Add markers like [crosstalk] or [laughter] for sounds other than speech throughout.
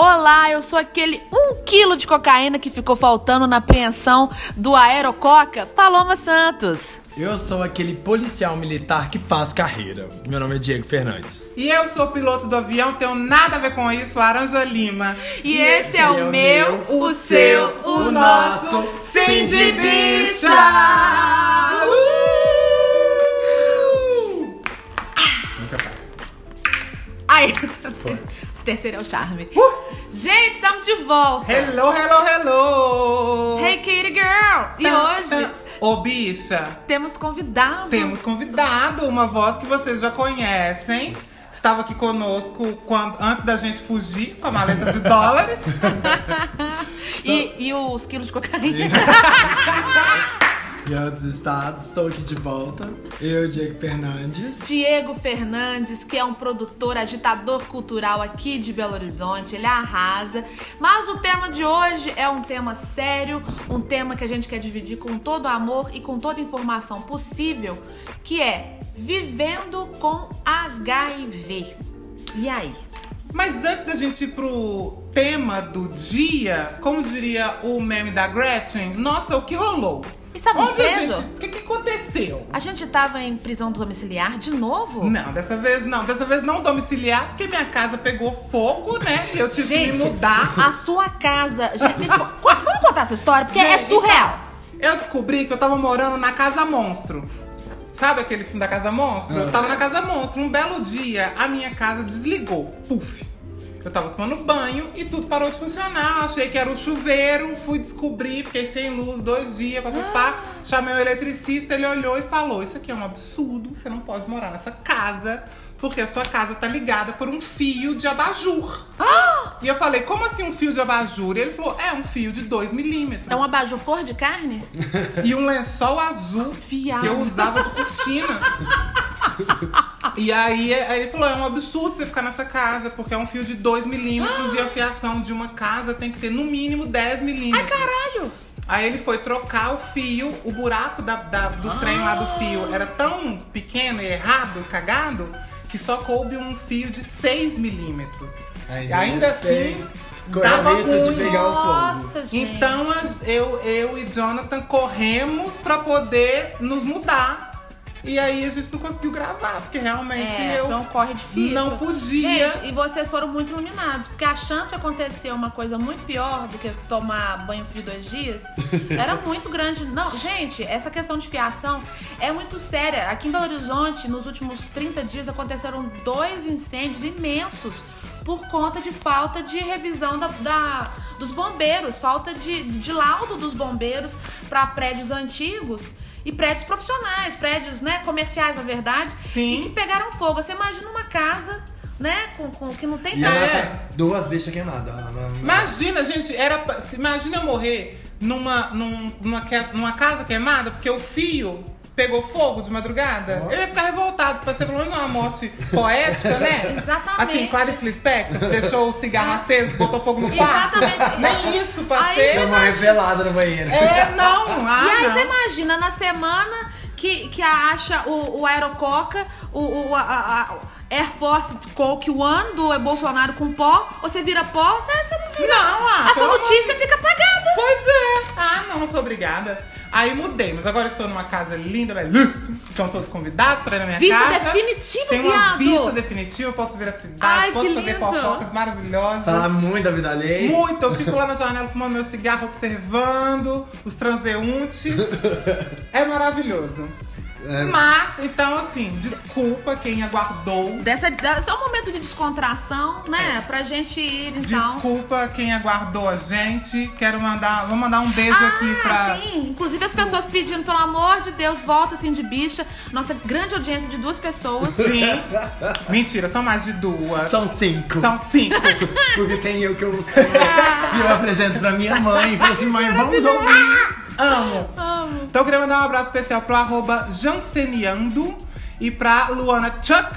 Olá, eu sou aquele um quilo de cocaína que ficou faltando na apreensão do Aerococa, Paloma Santos. Eu sou aquele policial militar que faz carreira. Meu nome é Diego Fernandes. E eu sou piloto do avião, tenho nada a ver com isso, Laranja Lima. E, e esse, esse é, o meu, o, o seu, o, o nosso Sim de Bicha! Uh! Nunca tá. Ai, [laughs] terceiro é o charme. Uh! Gente, estamos de volta. Hello, hello, hello. Hey, Kitty Girl. E hoje... Ô, bicha. Temos convidado. Temos convidado, uma voz que vocês já conhecem. Estava aqui conosco quando, antes da gente fugir com a maleta de dólares. [laughs] e, e os quilos de cocaína. [laughs] em outros estados. Estou aqui de volta. Eu, Diego Fernandes. Diego Fernandes, que é um produtor, agitador cultural aqui de Belo Horizonte, ele arrasa. Mas o tema de hoje é um tema sério, um tema que a gente quer dividir com todo amor e com toda informação possível, que é vivendo com HIV. E aí? Mas antes da gente ir pro tema do dia, como diria o meme da Gretchen, nossa, o que rolou? Estávamos presos? O que, que aconteceu? A gente estava em prisão domiciliar de novo? Não, dessa vez não. Dessa vez não domiciliar, porque minha casa pegou fogo, né? E eu tive gente, que me mudar. A sua casa. Gente, vamos contar essa história, porque é gente, é surreal. Eu descobri que eu tava morando na Casa Monstro. Sabe aquele filme da Casa Monstro? Eu tava na Casa Monstro. Um belo dia, a minha casa desligou. Puf. Eu tava tomando banho e tudo parou de funcionar. Achei que era o chuveiro, fui descobrir, fiquei sem luz dois dias, papapá. Ah. Chamei o eletricista, ele olhou e falou: Isso aqui é um absurdo, você não pode morar nessa casa, porque a sua casa tá ligada por um fio de abajur. Ah. E eu falei: Como assim um fio de abajur? E ele falou: É um fio de 2 milímetros. É um abajur cor de carne? e um lençol azul Fiado. que eu usava de cortina. [laughs] E aí, aí ele falou: é um absurdo você ficar nessa casa, porque é um fio de 2 milímetros e a fiação de uma casa tem que ter no mínimo 10 milímetros. Ai, caralho! Aí ele foi trocar o fio, o buraco da, da do ah. trem lá do fio era tão pequeno e errado, cagado, que só coube um fio de 6 milímetros. Aí, Ainda assim. Tava muito. de pegar o fogo. Nossa, gente. Então eu, eu e Jonathan corremos para poder nos mudar e aí a gente não conseguiu gravar, porque realmente é, eu foi um corre difícil. não podia. Gente, e vocês foram muito iluminados, porque a chance de acontecer uma coisa muito pior do que tomar banho frio dois dias [laughs] era muito grande. Não, gente, essa questão de fiação é muito séria. Aqui em Belo Horizonte, nos últimos 30 dias, aconteceram dois incêndios imensos por conta de falta de revisão da, da dos bombeiros, falta de, de laudo dos bombeiros para prédios antigos e prédios profissionais, prédios né, comerciais, na verdade, Sim. e que pegaram fogo. Você imagina uma casa né? Com, com, que não tem nada. É. Duas bichas queimadas. Imagina, gente, era. Imagina morrer numa, numa, numa casa queimada, porque o fio pegou fogo de madrugada, oh. eu ia ficar revoltado, pra ser pelo menos uma morte poética, né? [laughs] Exatamente. Assim, Clarice Lispector, deixou o cigarro aceso, botou fogo no quarto. Exatamente. Nem isso pra aí ser. Uma revelada no banheiro. É, não. Ah, e aí não. você imagina, na semana que, que acha o, o Aerococa, o, o a, a, Air Force Coke One do Bolsonaro com pó, você vira pó, você, você não vira. Não, ah, A sua notícia fica apagada. Pois é. Ah, não, não sou obrigada. Aí mudei, mas agora estou numa casa linda, belíssima. Estão todos convidados para ir na minha vista casa. Vista definitiva, Tem uma viado. vista definitiva, posso ver a cidade, Ai, posso fazer lindo. fofocas maravilhosas. Falar muito da vida alheia. Muito, eu fico lá na janela fumando meu cigarro, observando os transeuntes. [laughs] é maravilhoso. É. Mas, então, assim, desculpa quem aguardou. Dessa, dessa é um momento de descontração, né? É. Pra gente ir, então. Desculpa quem aguardou a gente. Quero mandar. Vou mandar um beijo ah, aqui pra. Sim, inclusive as pessoas pedindo, pelo amor de Deus, volta assim de bicha. Nossa grande audiência de duas pessoas. Sim. Mentira, são mais de duas. São cinco. São cinco. [laughs] Porque tem eu que eu sei. e eu apresento pra minha mãe. E falo assim, mãe, vamos ouvir. Amo. Amo. Então eu queria mandar um abraço especial pro arroba Janseneando e pra Luana Chuck,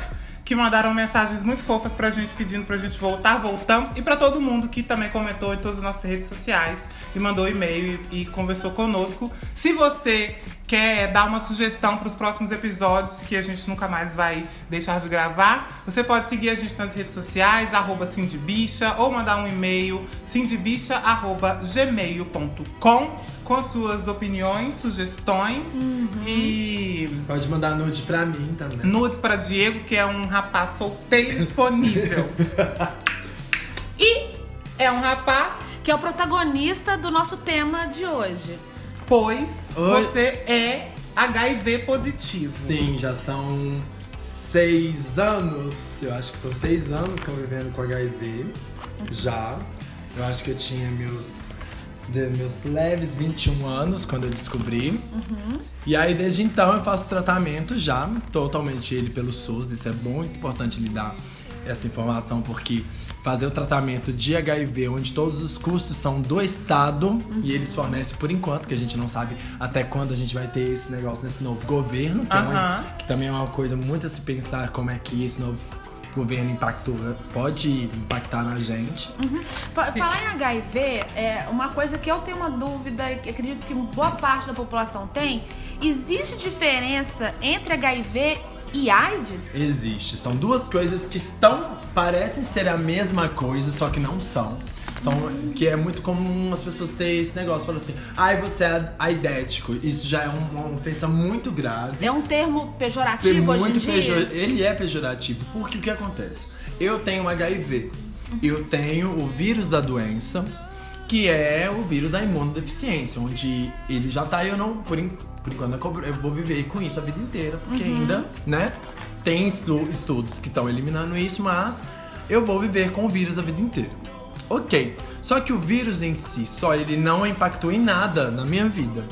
que mandaram mensagens muito fofas pra gente pedindo pra gente voltar, voltamos. E pra todo mundo que também comentou em todas as nossas redes sociais e mandou e-mail e, e conversou conosco. Se você quer dar uma sugestão para os próximos episódios que a gente nunca mais vai deixar de gravar, você pode seguir a gente nas redes sociais, arroba Cindybicha, ou mandar um e-mail, cindybicha.gmail.com com as suas opiniões, sugestões e Pode mandar nude pra mim também. nudes para Diego, que é um rapaz solteiro disponível. [laughs] e é um rapaz, Que é o protagonista do nosso tema de hoje. pois Oi. você é HIV positivo. Sim, já são seis anos. Eu acho que são seis anos convivendo com HIV. Já. Eu acho que eu tinha meus. de- meus leves 21 anos quando eu descobri. E aí, desde então, eu faço tratamento já, totalmente ele pelo SUS. Isso é muito importante lhe dar essa informação, porque fazer o tratamento de HIV, onde todos os custos são do Estado, e eles fornecem por enquanto, que a gente não sabe até quando a gente vai ter esse negócio nesse novo governo, que, é uma- que também é uma coisa muito a se pensar como é que esse novo governo impactou, pode impactar na gente. Fa- Falar em HIV, é uma coisa que eu tenho uma dúvida e que acredito que boa parte da população tem. Existe diferença entre HIV e AIDS? Existe. São duas coisas que estão. parecem ser a mesma coisa, só que não são. São, que é muito comum as pessoas terem esse negócio, falam assim, ai, você é aidético. Isso já é um- uma ofensa muito grave. É um termo Tem pejorativo hoje em muito dia? pejor- Ele é pejorativo, porque o que acontece? Eu tenho HIV. Eu tenho o vírus da doença, que é o vírus da imunodeficiência, onde ele já tá eu não, por, por enquanto, eu vou viver com isso a vida inteira, porque ainda, né? Tem estu- estudos que estão eliminando isso, mas eu vou viver com o vírus a vida inteira. Ok. Só que o vírus em si, só ele não impactou em nada na minha vida.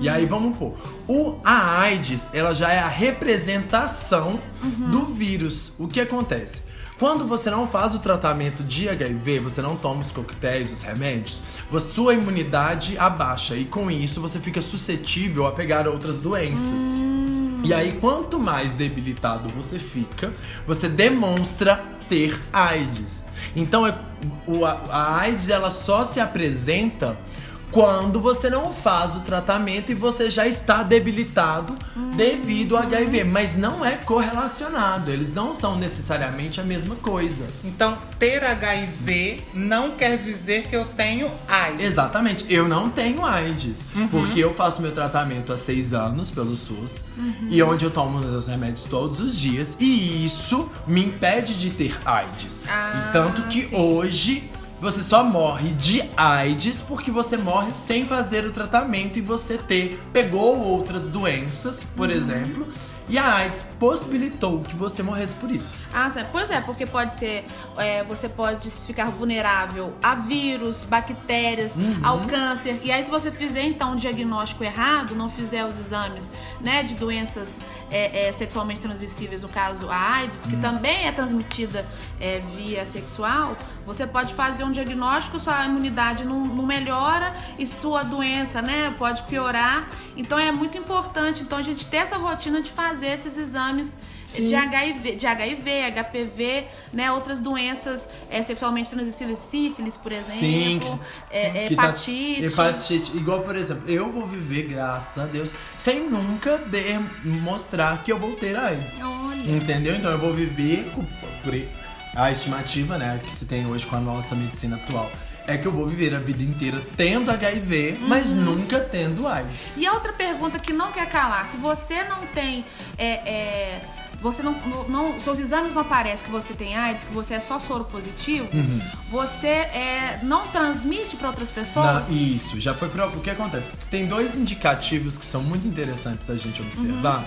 E aí vamos pôr. O, a AIDS, ela já é a representação do vírus. O que acontece? Quando você não faz o tratamento de HIV, você não toma os coquetéis, os remédios, a sua imunidade abaixa e com isso você fica suscetível a pegar outras doenças. E aí, quanto mais debilitado você fica, você demonstra ter AIDS. Então, é- a AIDS ela só se apresenta quando você não faz o tratamento e você já está debilitado devido ao HIV. Mas não é correlacionado, eles não são necessariamente a mesma coisa. Então, ter HIV não quer dizer que eu tenho AIDS. Exatamente, eu não tenho AIDS, porque eu faço meu tratamento há seis anos pelo SUS e onde eu tomo os meus remédios todos os dias e isso me impede de ter AIDS. Ah, e tanto que sim. hoje você só morre de AIDS porque você morre sem fazer o tratamento e você ter pegou outras doenças, por exemplo, e a AIDS possibilitou que você morresse por isso. Ah, certo. pois é, porque pode ser. é, você pode ficar vulnerável a vírus, bactérias, Uhum. ao câncer. E aí, se você fizer então um diagnóstico errado, não fizer os exames né, de doenças é, é, sexualmente transmissíveis, no caso a AIDS, Uhum. que também é transmitida é, via sexual, você pode fazer um diagnóstico, sua imunidade não, não melhora e sua doença, né, pode piorar. Então é muito importante então a gente ter essa rotina de fazer esses exames Sim. de HIV, de HIV, HPV, né, outras doenças é, sexualmente transmissíveis, sífilis, por exemplo, é, é, que tá- hepatite. hepatite. Igual, por exemplo, eu vou viver, graças a Deus, sem nunca de- mostrar que eu vou ter AIDS. Olha. Entendeu? Então eu vou viver com- por a estimativa, né, que se tem hoje com a nossa medicina atual. É que eu vou viver a vida inteira tendo HIV, mas Uhum. nunca tendo AIDS. E a outra pergunta que não quer calar, se você não tem. é, é, você não, não- não- Seus exames não aparecem que você tem AIDS, que você é só soro positivo, Uhum. você é, não transmite para outras pessoas? isso, já foi pro. O que acontece? Tem dois indicativos que são muito interessantes da gente observar.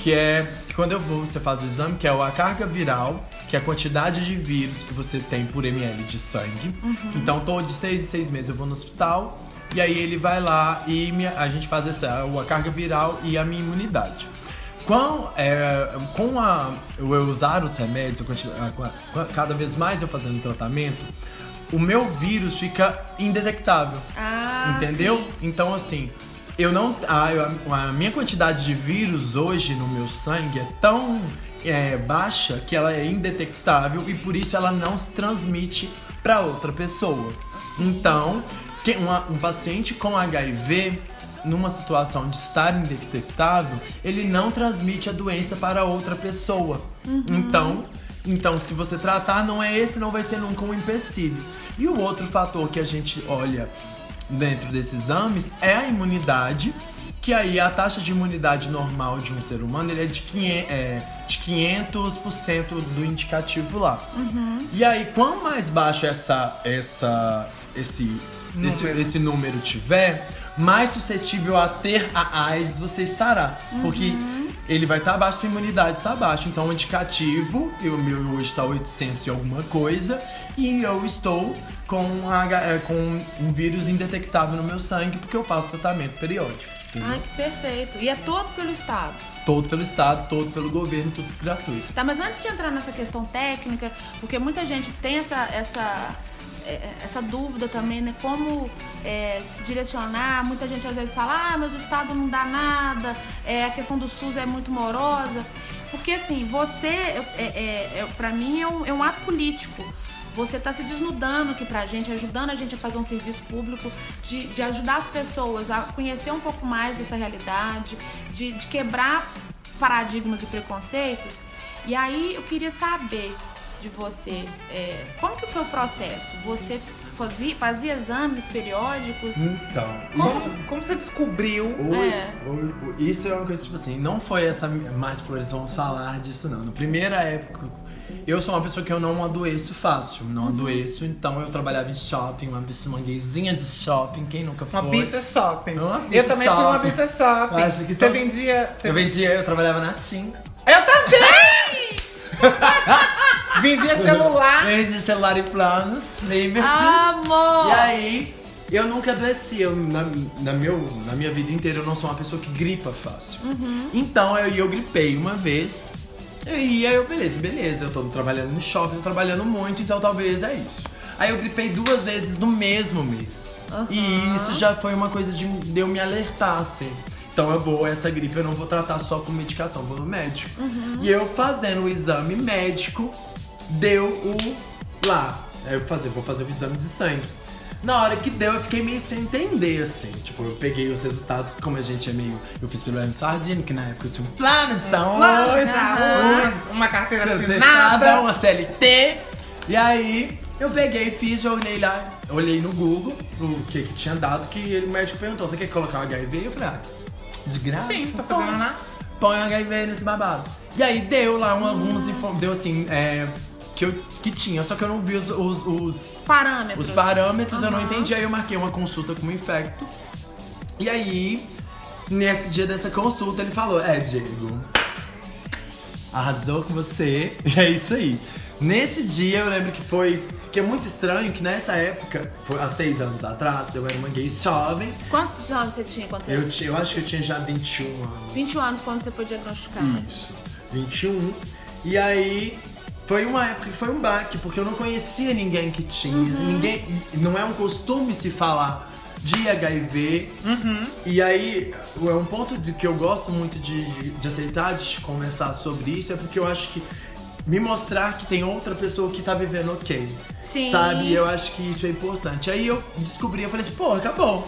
Que é que quando eu vou, você faz o exame, que é a carga viral, que é a quantidade de vírus que você tem por ml de sangue. Então, todo de seis em seis meses eu vou no hospital. E aí ele vai lá e me- a gente faz essa, a carga viral e a minha imunidade. Com, é, com a, eu usar os remédios, eu continuo- a- com a- com a- cada vez mais eu fazendo tratamento, o meu vírus fica indetectável. Ah, entendeu? sim. Então, assim, eu não. A, a minha quantidade de vírus hoje no meu sangue é tão é, baixa que ela é indetectável e por isso ela não se transmite para outra pessoa. Então, que- uma- um paciente com HIV, numa situação de estar indetectável, ele não transmite a doença para outra pessoa. Então, então, se você tratar, não é esse, não vai ser nunca um empecilho. E o outro fator que a gente olha dentro desses exames é a imunidade, que aí a taxa de imunidade normal de um ser humano ele é de 500%, é, de 500% do indicativo lá. E aí, quanto mais baixo essa, essa, esse, esse, Número. esse número tiver, mais suscetível a ter a AIDS você estará. Porque ele vai estar abaixo, sua imunidade está abaixo. Então, o indicativo, o meu hoje está 800 e alguma coisa, e eu estou com, H- é, com um vírus indetectável no meu sangue, porque eu faço tratamento periódico. entendeu? Ai, que perfeito. E é todo pelo Estado. Todo pelo Estado, todo pelo governo, tudo gratuito. Tá, mas antes de entrar nessa questão técnica, porque muita gente tem essa, essa, essa dúvida também, né? Como é, se direcionar. Muita gente às vezes fala, ah, mas o Estado não dá nada, é, a questão do SUS é muito morosa. Porque assim, você, é, é, é, pra mim, é um, é um ato político. Você tá se desnudando aqui pra gente, ajudando a gente a fazer um serviço público, de, de ajudar as pessoas a conhecer um pouco mais dessa realidade, de, de quebrar paradigmas e preconceitos. E aí eu queria saber de você, é, como que foi o processo? Você fazia, fazia exames periódicos? Então, isso. Como, como você descobriu? O- É. o- isso é uma coisa, tipo assim, não foi essa mais flores vamos falar disso, não. Na primeira época, eu sou uma pessoa que eu não adoeço fácil, não adoeço, então eu trabalhava em shopping, uma bicha uma gayzinha de shopping, quem nunca foi? Uma bicha shopping. Uma bicha eu também fui uma shopping. bicha shopping. Acho que você vendia. Você... Eu vendia, eu trabalhava na TIM. Eu também! [laughs] vendia celular. Vendia celular e planos, Liberties. Amor! E aí, eu nunca adoeci. Eu, na, na, meu, na minha vida inteira, eu não sou uma pessoa que gripa fácil. Então, eu, eu gripei uma vez. E aí, eu, beleza, beleza. Eu tô trabalhando no shopping, tô trabalhando muito, então talvez é isso. Aí, eu gripei duas vezes no mesmo mês. E isso já foi uma coisa de, de eu me alertar, assim. Então eu vou, essa gripe eu não vou tratar só com medicação, vou no médico. E eu fazendo o exame médico, deu o lá. Aí eu fazer, vou fazer o exame de sangue. Na hora que deu, eu fiquei meio sem entender, assim. Tipo, eu peguei os resultados, como a gente é meio. Eu fiz pelo Hermes Fardini, que na época eu tinha um plano de saúde. Plano de saúde, uma carteira nada, assinada. uma CLT. E aí, eu peguei, fiz, eu olhei lá, olhei no Google o que que tinha dado, que ele- o médico perguntou, você quer colocar um HIV? E eu falei, ah, de graça? Sim, tá fazendo nada. Põe um HIV nesse babado. E aí deu lá um, alguns inform... deu assim, é, que, eu, que tinha, só que eu não vi os, os, os, Parâmetros. os parâmetros, eu não entendi. Aí eu marquei uma consulta com o infecto. E aí, nesse dia dessa consulta, ele falou: É, Diego, arrasou com você. [laughs] E é isso aí. Nesse dia eu lembro que foi. Que é muito estranho que nessa época, foi há seis anos atrás, eu era uma gay jovem. Quantos anos você tinha quando você... Eu, tinha- eu acho que eu tinha já 21 anos. 21 anos quando você foi diagnosticado. Isso, 21. E aí foi uma época que foi um baque, porque eu não conhecia ninguém que tinha. Ninguém. E não é um costume se falar de HIV. E aí, é um ponto de que eu gosto muito de, de aceitar, de conversar sobre isso, é porque eu acho que me mostrar que tem outra pessoa que tá vivendo ok. Sim. Sabe? Eu acho que isso é importante. Aí eu descobri, eu falei assim, pô, acabou.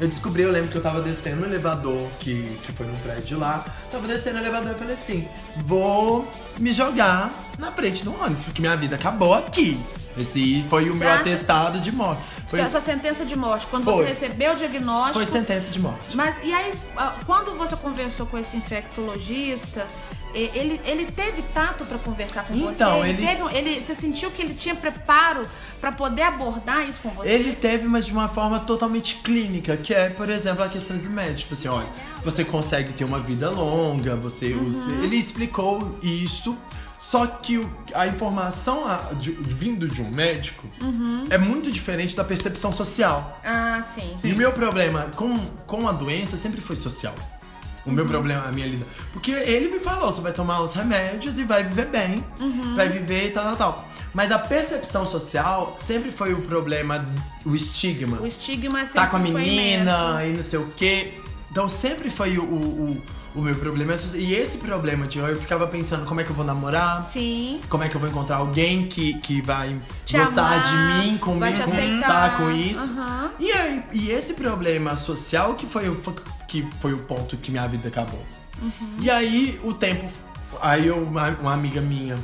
Eu descobri, eu lembro que eu tava descendo no elevador, que, que foi num prédio lá. Tava descendo no elevador e falei assim: vou me jogar na frente do ônibus, porque minha vida acabou aqui. Esse foi o Você meu acha- atestado de morte. Foi, sua sentença de morte, quando Foi. você recebeu o diagnóstico. foi sentença de morte. Mas e aí, ah, quando você conversou com esse infectologista, ele, ele teve tato pra conversar com você? Então, ele- teve ele- Você sentiu que ele tinha preparo pra poder abordar isso com você? Ele teve, mas de uma forma totalmente clínica, que é, por exemplo, a questões do médico. Assim, olha, você consegue ter uma vida longa, você usa- Ele explicou isso, só que a informação vindo de um médico é muito diferente da percepção social. Ah, sim. E o meu problema com, com a doença sempre foi social. O meu problema, a minha lida. Porque ele me falou: você vai tomar os remédios e vai viver bem, vai viver e tal, tal, tal. Mas a percepção social sempre foi o problema, o estigma. O estigma sempre Tá com a menina e não sei o quê. Então sempre foi o, o, o- meu problema E esse problema, tio, eu ficava pensando como é que eu vou namorar. Sim. Como é que eu vou encontrar alguém que, que vai Te gostar amar, de mim, comigo, vai contar com isso. Aham. E, aí, e esse problema social que foi, o- que foi o ponto que minha vida acabou. Uhum. E aí o tempo. Aí eu, uma, uma amiga minha,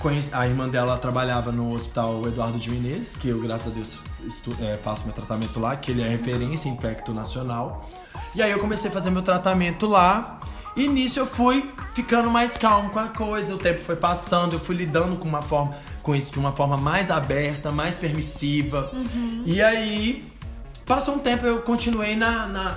conhece- a irmã dela trabalhava no hospital Eduardo de Menezes, que eu, graças a Deus, estu- é, faço meu tratamento lá, que ele é referência em infecto nacional. E aí eu comecei a fazer meu tratamento lá. E nisso eu fui ficando mais calmo com a coisa, o tempo foi passando, eu fui lidando com uma forma com isso de uma forma mais aberta, mais permissiva. E aí Passou um tempo, eu continuei na, na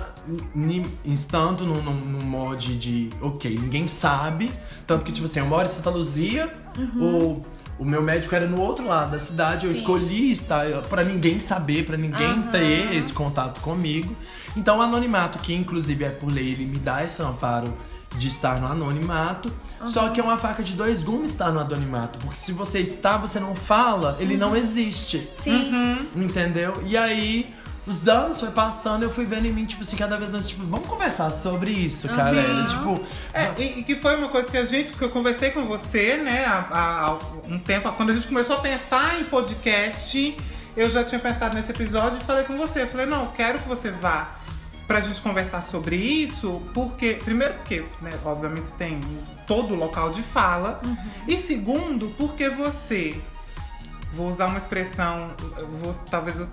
estando num, num, num mod de, ok, ninguém sabe. Tanto que, tipo assim, eu moro em Santa Luzia, o, o meu médico era no outro lado da cidade, eu Sim. escolhi estar pra ninguém saber, pra ninguém Aham. ter esse contato comigo. Então o anonimato, que inclusive é por lei, ele me dá esse amparo de estar no anonimato. Só que é uma faca de dois gumes estar no anonimato. Porque se você está, você não fala, ele não existe. Sim. Entendeu? E aí, os anos foi passando, eu fui vendo em mim, tipo assim, cada vez mais, tipo, vamos conversar sobre isso, cara. Sim. Era, tipo, É, e, e que foi uma coisa que a gente, que eu conversei com você, né, há, há- um tempo, quando a gente começou a pensar em podcast, eu já tinha pensado nesse episódio e falei com você. Eu falei, não, eu quero que você vá pra gente conversar sobre isso, porque, primeiro porque, né, obviamente tem todo o local de fala, e segundo, porque você, vou usar uma expressão, vou, talvez eu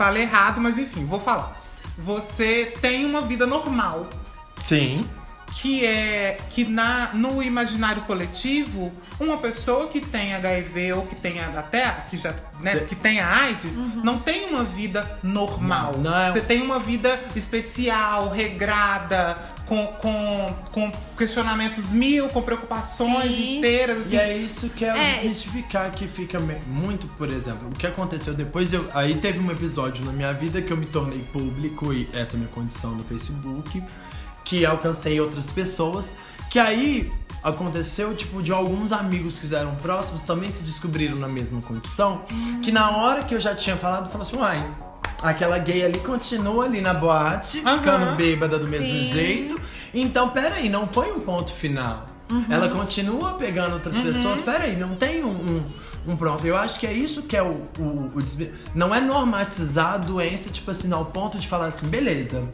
fale errado, mas enfim, vou falar. Você tem uma vida normal sim. que é que na no imaginário coletivo uma pessoa que tem HIV ou que tenha até que já né, que tenha AIDS não tem uma vida normal Não, não é- você tem uma vida especial regrada com, com, com questionamentos mil com preocupações Sim. inteiras assim. E é isso que é, É. desmistificar que fica muito, por exemplo, o que aconteceu depois, eu, aí teve um episódio na minha vida que eu me tornei público, e essa é a minha condição no Facebook, que alcancei outras pessoas, que aí aconteceu, tipo, de alguns amigos que eram próximos também se descobriram na mesma condição, que na hora que eu já tinha falado, falou assim, uai, aquela gay ali continua ali na boate, Aham. ficando bêbada do mesmo Sim. jeito, então, peraí, não foi um ponto final. Ela continua pegando outras pessoas. Peraí, não tem um, um, um pronto. Eu acho que é isso que é o, o, o desvi- Não é normatizar a doença, tipo assim, ao ponto de falar assim, beleza.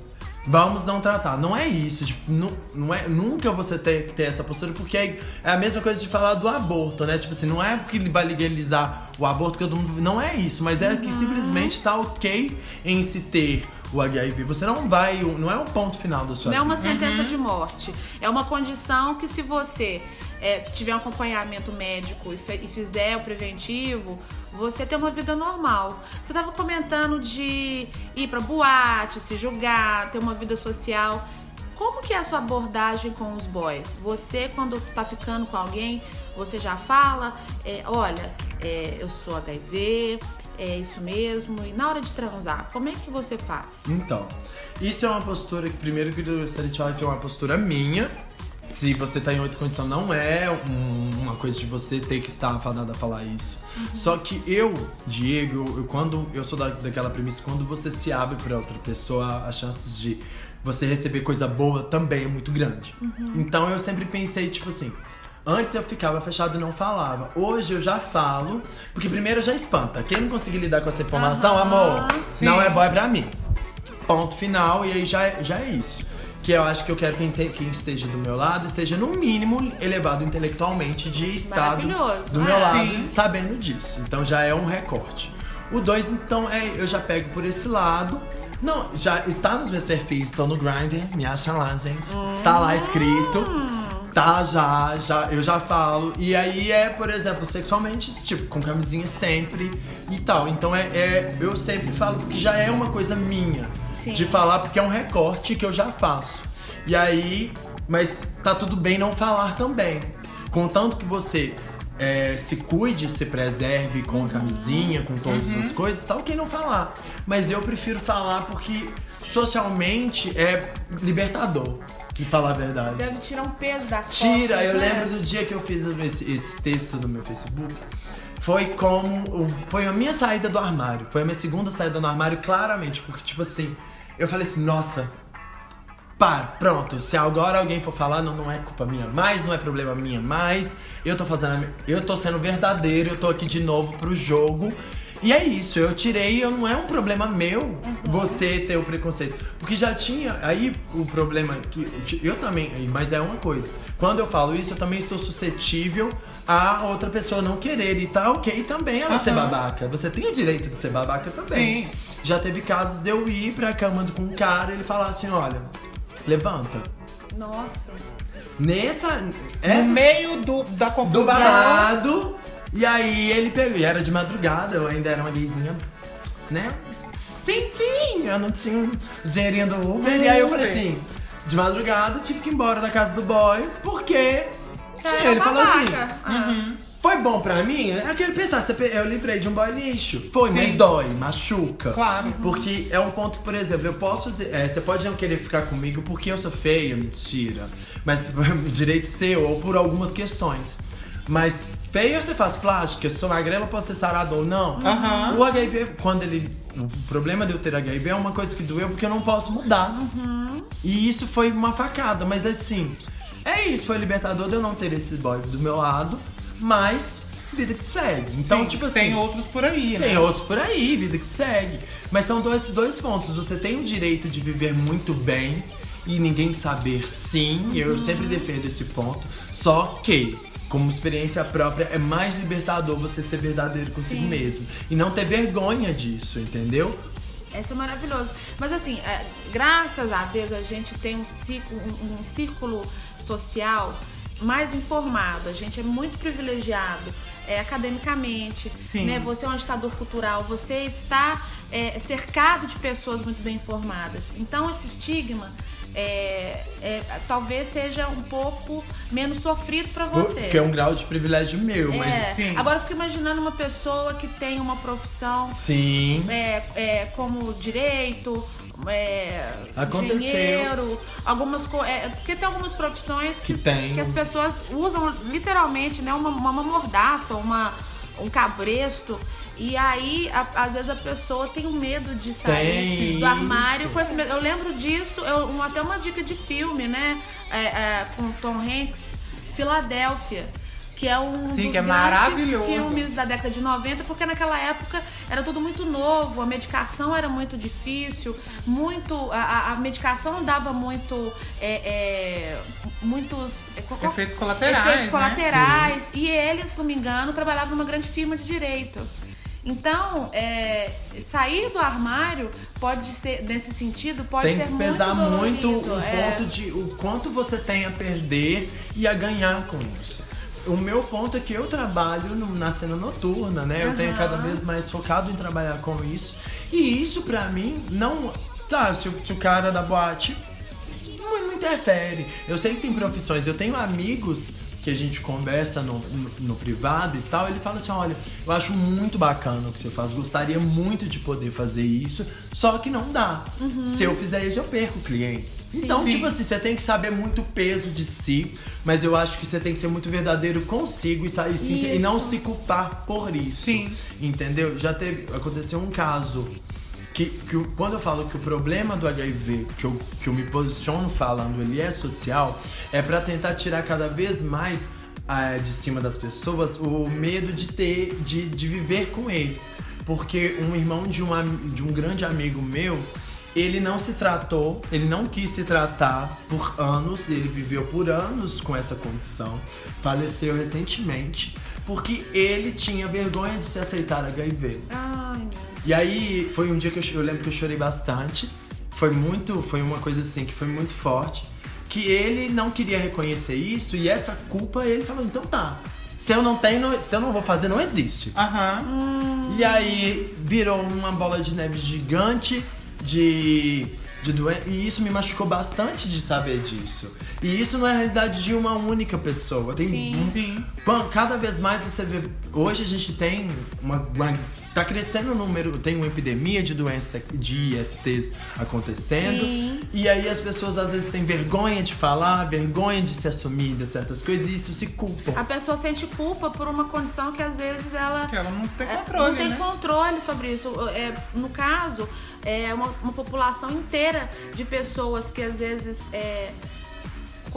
Vamos não tratar. Não é isso. Tipo, nu- não é, nunca você tem que ter essa postura, porque é, é a mesma coisa de falar do aborto, né? Tipo assim, não é porque ele vai legalizar o aborto que todo mundo. Não é isso, mas é que simplesmente tá ok em se ter o HIV. Você não vai. Não é o ponto final da sua Não é uma vida. sentença de morte. É uma condição que se você é, tiver um acompanhamento médico e, e fizer o preventivo, você tem uma vida normal. Você estava comentando de ir pra boate, se julgar, ter uma vida social. Como que é a sua abordagem com os boys? Você, quando tá ficando com alguém, você já fala, é, olha, é, eu sou HIV, é isso mesmo. E na hora de transar, como é que você faz? Então, isso é uma postura que, primeiro, que eu gostaria de falar que é uma postura minha. Se você tá em outra condição, não é um- uma coisa de você ter que estar afadada a falar isso. Só que eu, Diego, eu, quando eu sou da, daquela premissa, quando você se abre pra outra pessoa, as chances de você receber coisa boa também é muito grande. Então eu sempre pensei, tipo assim, Antes eu ficava fechado e não falava. Hoje eu já falo, porque primeiro já espanta. Quem não conseguir lidar com essa informação, Aham, amor, sim. não é boy pra mim. Ponto final, e aí já, é- já é isso. Que eu acho que eu quero que quem, te- quem esteja do meu lado esteja, no mínimo, elevado intelectualmente de estado do meu é. lado, Sim. sabendo disso. Então já é um recorte. O dois, então, é, eu já pego por esse lado. Não, já está nos meus perfis, tô no Grindr, me acha lá, gente. Tá lá escrito. Tá, já, já, eu já falo. E aí é, por exemplo, sexualmente, tipo, com camisinha sempre e tal. Então é, é- eu sempre falo porque já é uma coisa minha Sim. de falar, porque é um recorte que eu já faço. E aí, mas tá tudo bem não falar também. Contanto que você é, se cuide, se preserve com a camisinha, com todas as coisas, tá ok não falar. Mas eu prefiro falar porque socialmente é libertador, de falar a verdade. Deve tirar um peso das Tira, costas, eu né? lembro do dia que eu fiz esse, esse texto no meu Facebook. Foi como. Foi a minha saída do armário. Foi a minha segunda saída do armário, claramente. Porque, tipo assim, eu falei assim, nossa, para, pronto. Se agora alguém for falar, não, não é culpa minha mais, não é problema minha mais. Eu tô fazendo, eu tô sendo verdadeiro, eu tô aqui de novo pro jogo. E é isso, eu tirei, eu não é um problema meu você ter o preconceito. Porque já tinha, aí o problema que eu também, mas é uma coisa. Quando eu falo isso, eu também estou suscetível a outra pessoa não querer e tá ok também ela ser Aham. babaca. Você tem o direito de ser babaca também. Sim. Já teve casos de eu ir pra cama com um cara e ele falar assim, olha, levanta. Nossa. Nessa. No Essa meio do, da do confusão. babado. E aí ele pegou. E era de madrugada, eu ainda era uma gayzinha, né? Simplinha, não tinha um dinheirinho do Uber. E aí eu falei assim, de madrugada, tive que ir embora da casa do boy, porque. Cara, ele falou assim. Ah. Foi bom pra mim? É aquele pensar, eu livrei de um boy lixo. Foi, Sim. mas dói, machuca. Claro. Porque é um ponto que, por exemplo, eu posso. é, você pode não querer ficar comigo porque eu sou feia, mentira. Mas [laughs] direito seu, ou por algumas questões. Mas feia você faz plástica, sou magrela, posso ser sarada ou não. Aham. O HIV, quando ele. O problema de eu ter HIV é uma coisa que doeu porque eu não posso mudar. E isso foi uma facada, mas assim. É isso, foi libertador de eu não ter esse boy do meu lado, mas vida que segue. Então, Sim, tipo assim. Tem outros por aí, né? Tem outros por aí, vida que segue. Mas são dois, esses dois pontos. Você tem o direito de viver muito bem e ninguém saber sim. e Eu sempre defendo esse ponto. Só que, como experiência própria, é mais libertador você ser verdadeiro consigo Sim. mesmo. E não ter vergonha disso, entendeu? Esse é maravilhoso. Mas assim, é, graças a Deus a gente tem um círculo, um, um círculo social mais informado. A gente é muito privilegiado é, academicamente. Sim. Né? Você é um agitador cultural, você está é, cercado de pessoas muito bem informadas. Então esse estigma é, é, talvez seja um pouco menos sofrido para você. Que é um grau de privilégio meu, mas. É, sim. Agora eu fico imaginando uma pessoa que tem uma profissão Sim. é, é, como direito, é, Aconteceu. engenheiro, algumas coisas. porque tem algumas profissões que, Que tem. que as pessoas usam literalmente né, uma, uma mordaça, uma, um cabresto. E aí, a- às vezes, a pessoa tem o medo de sair Tem do armário com esse medo. Eu lembro disso, eu, um- até uma dica de filme, né? é, é, com Tom Hanks, Filadélfia. Que é um Sim, dos que é grandes filmes da década de 90, porque naquela época era tudo muito novo, a medicação era muito difícil, muito. A, a- medicação dava muito. é, é, muitos. é, Efeitos colaterais, efeitos né? colaterais. E ele, se não me engano, trabalhava numa grande firma de direito. Então, é, sair do armário pode ser, nesse sentido, pode Tem ser que pesar muito, muito, o é. ponto de o quanto você tem a perder e a ganhar com isso. O meu ponto é que eu trabalho no- na cena noturna, né? Eu tenho cada vez mais focado em trabalhar com isso. E isso pra mim não. Tá, se o, se o cara da boate não, não interfere. Eu sei que tem profissões, eu tenho amigos que a gente conversa no, no, no privado e tal, ele fala assim, olha, eu acho muito bacana o que você faz, gostaria muito de poder fazer isso, só que não dá. Se eu fizer isso, eu perco clientes. então, Sim. tipo assim, você tem que saber muito o peso de si, mas eu acho que você tem que ser muito verdadeiro consigo e, sair, se- e não se culpar por isso. Sim. Entendeu? Já teve. Aconteceu um caso que, que quando eu falo que o problema do HIV, que eu, que eu me posiciono falando, ele é social, é pra tentar tirar cada vez mais ah, de cima das pessoas o medo de ter, de, de viver com ele. Porque um irmão de um, de um grande amigo meu, ele não se tratou, ele não quis se tratar por anos, ele viveu por anos com essa condição, faleceu recentemente, porque ele tinha vergonha de se aceitar HIV. Ai, meu E aí foi um dia que eu, eu lembro que eu chorei bastante. Foi muito, foi uma coisa assim que foi muito forte, que ele não queria reconhecer isso e essa culpa ele falou, então tá. Se eu não tenho, não- se eu não vou fazer, não existe. Aham. E aí virou uma bola de neve gigante de, de doença. E isso me machucou bastante de saber disso. E isso não é a realidade de uma única pessoa. Tem Sim. um- Sim. Bom, cada vez mais você vê. Hoje a gente tem uma, uma tá crescendo o número, tem uma epidemia de doenças de ISTs acontecendo. Sim. E aí as pessoas às vezes têm vergonha de falar, vergonha de se assumir de certas coisas e isso se culpam. A pessoa sente culpa por uma condição que às vezes ela Que ela não tem É, controle, não tem né? controle sobre isso. É, no caso, é uma, uma população inteira de pessoas que às vezes é,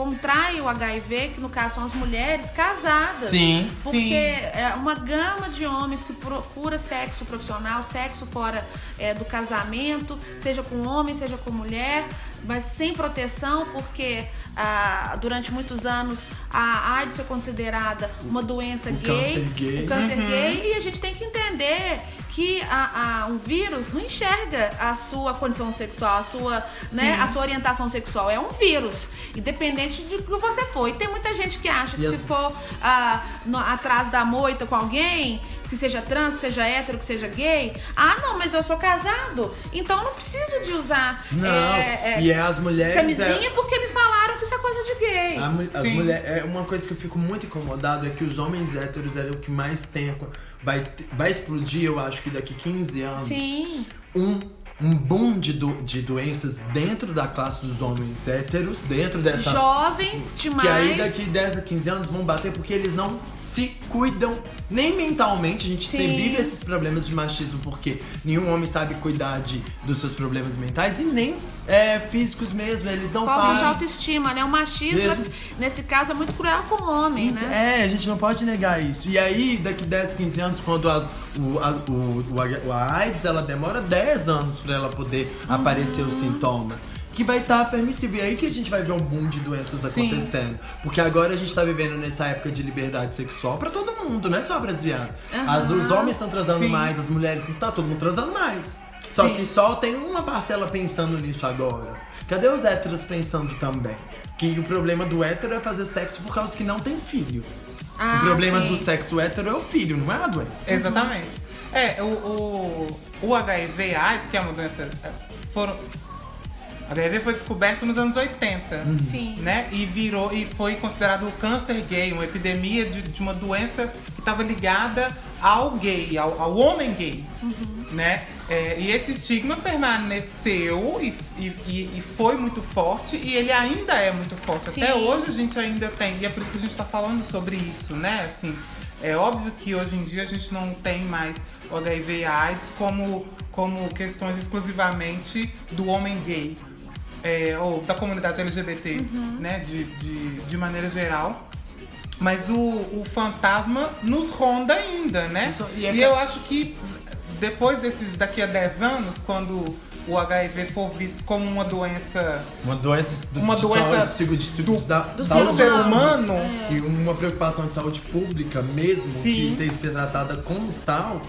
contraem o HIV, que no caso são as mulheres casadas. Sim. Porque Sim. é uma gama de homens que procura sexo profissional, sexo fora é, do casamento, seja com homem, seja com mulher, mas sem proteção, porque ah, durante muitos anos a AIDS foi considerada uma doença O gay, câncer gay. o câncer Uhum. gay, e a gente tem que entender que a, a- um vírus não enxerga a sua condição sexual, a sua, né, a sua orientação sexual. É um vírus, independente de que você for. E tem muita gente que acha que E se for ah, no- atrás da moita com alguém, que seja trans, que seja hétero, que seja gay, ah, não, mas eu sou casado, então eu não preciso de usar Não, é, é, e é as mulheres. camisinha é- porque me falaram que isso é coisa de gay. A as Sim. mulheres, é uma coisa que eu fico muito incomodado é que os homens héteros eram o que mais tem. Vai, vai explodir, eu acho que daqui 15 anos. Sim. Um, um boom de, do- de doenças dentro da classe dos homens héteros, dentro dessa. Jovens demais. Que aí daqui 10 a 15 anos vão bater porque eles não se cuidam nem mentalmente. A gente tem, Sim. vive esses problemas de machismo porque nenhum homem sabe cuidar de, dos seus problemas mentais e nem é, físicos mesmo. Eles não Falta de autoestima, né? O machismo, Mesmo. nesse caso, é muito cruel com o homem, né? É, a gente não pode negar isso. E aí, daqui 10, 15 anos, quando as, o, a, o, a AIDS ela demora 10 anos pra ela poder aparecer os sintomas. Que vai estar permissível. E aí que a gente vai ver um boom de doenças Sim. acontecendo. Porque agora a gente tá vivendo nessa época de liberdade sexual pra todo mundo, não é só pra desviado. As, os homens estão transando Sim. mais, as mulheres não tá todo mundo transando mais. Só Sim. que só tem uma parcela pensando nisso agora. Cadê os héteros pensando também? Que o problema do hétero é fazer sexo por causa que não tem filho. Ah, o problema sim. do sexo hétero é o filho, não é a doença. Exatamente. É, o, o, o HIV AIDS, que é uma doença. é, Foram. O HIV foi descoberto nos anos 80. Sim. Né? E virou e foi considerado o câncer gay, uma epidemia de, de uma doença que estava ligada ao gay, ao, ao homem gay. Né? É, e esse estigma permaneceu e, e, e- foi muito forte e ele ainda é muito forte. Até Sim. hoje a gente ainda tem, e é por isso que a gente está falando sobre isso, né? Assim, é óbvio que hoje em dia a gente não tem mais o HIV e AIDS como, como questões exclusivamente do homem gay. é, ou da comunidade LGBT, né? De, de, de maneira geral. Mas o, o fantasma nos ronda ainda, né? Isso- e e é que- eu acho que depois desses, daqui a 10 anos, quando o HIV for visto como uma doença Uma doença, do, Uma doença saúde, sigo- de, sigo- do- da, do da ser do saúde ser humano. humano, e uma preocupação de saúde pública mesmo, Sim. que tem que ser tratada como tal.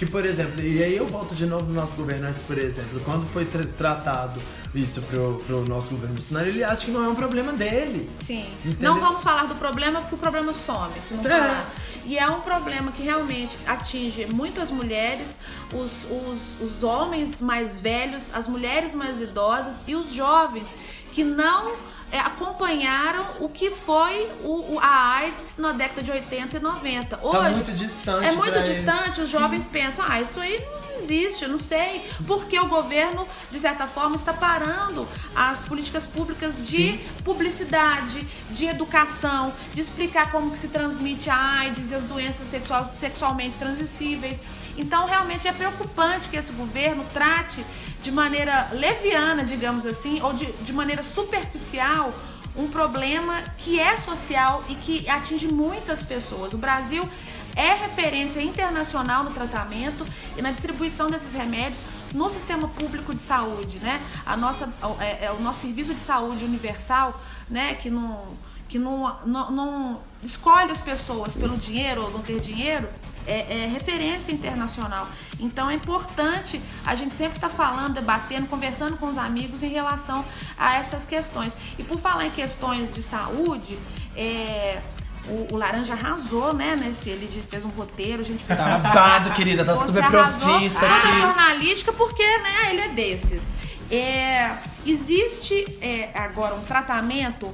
Que, por exemplo, e aí eu volto de novo no nosso governante, por exemplo, quando foi tra- tratado isso pro, pro nosso governo Bolsonaro, ele acha que não é um problema dele. Sim. Entendeu? Não vamos falar do problema porque o problema some. Se não É. falar. E é um problema que realmente atinge muitas mulheres, os, os, os homens mais velhos, as mulheres mais idosas e os jovens que não é, acompanharam o que foi o, o- a AIDS na década de 80 e 90. Hoje, Tá muito distante É muito pra eles. distante, os jovens pensam, ah, isso aí não existe, eu não sei. Porque o governo, de certa forma, está parando as políticas públicas de publicidade, de educação, de explicar como que se transmite a AIDS e as doenças sexual- sexualmente transmissíveis. Então, realmente é preocupante que esse governo trate de maneira leviana, digamos assim, ou de, de maneira superficial um problema que é social e que atinge muitas pessoas. O Brasil é referência internacional no tratamento e na distribuição desses remédios no sistema público de saúde, né? A nossa, é, é o nosso serviço de saúde universal, né? Que não, que não, não, não escolhe as pessoas pelo dinheiro ou não ter dinheiro, é, é referência internacional. Então é importante a gente sempre estar falando, debatendo, conversando com os amigos em relação a essas questões. E por falar em questões de saúde, é, o, o Laranja arrasou, né? Nesse, ele fez um roteiro, a gente fez Tá babado, querida, tá super profissa toda aqui. jornalística porque, né, ele é desses. É, existe é, agora um tratamento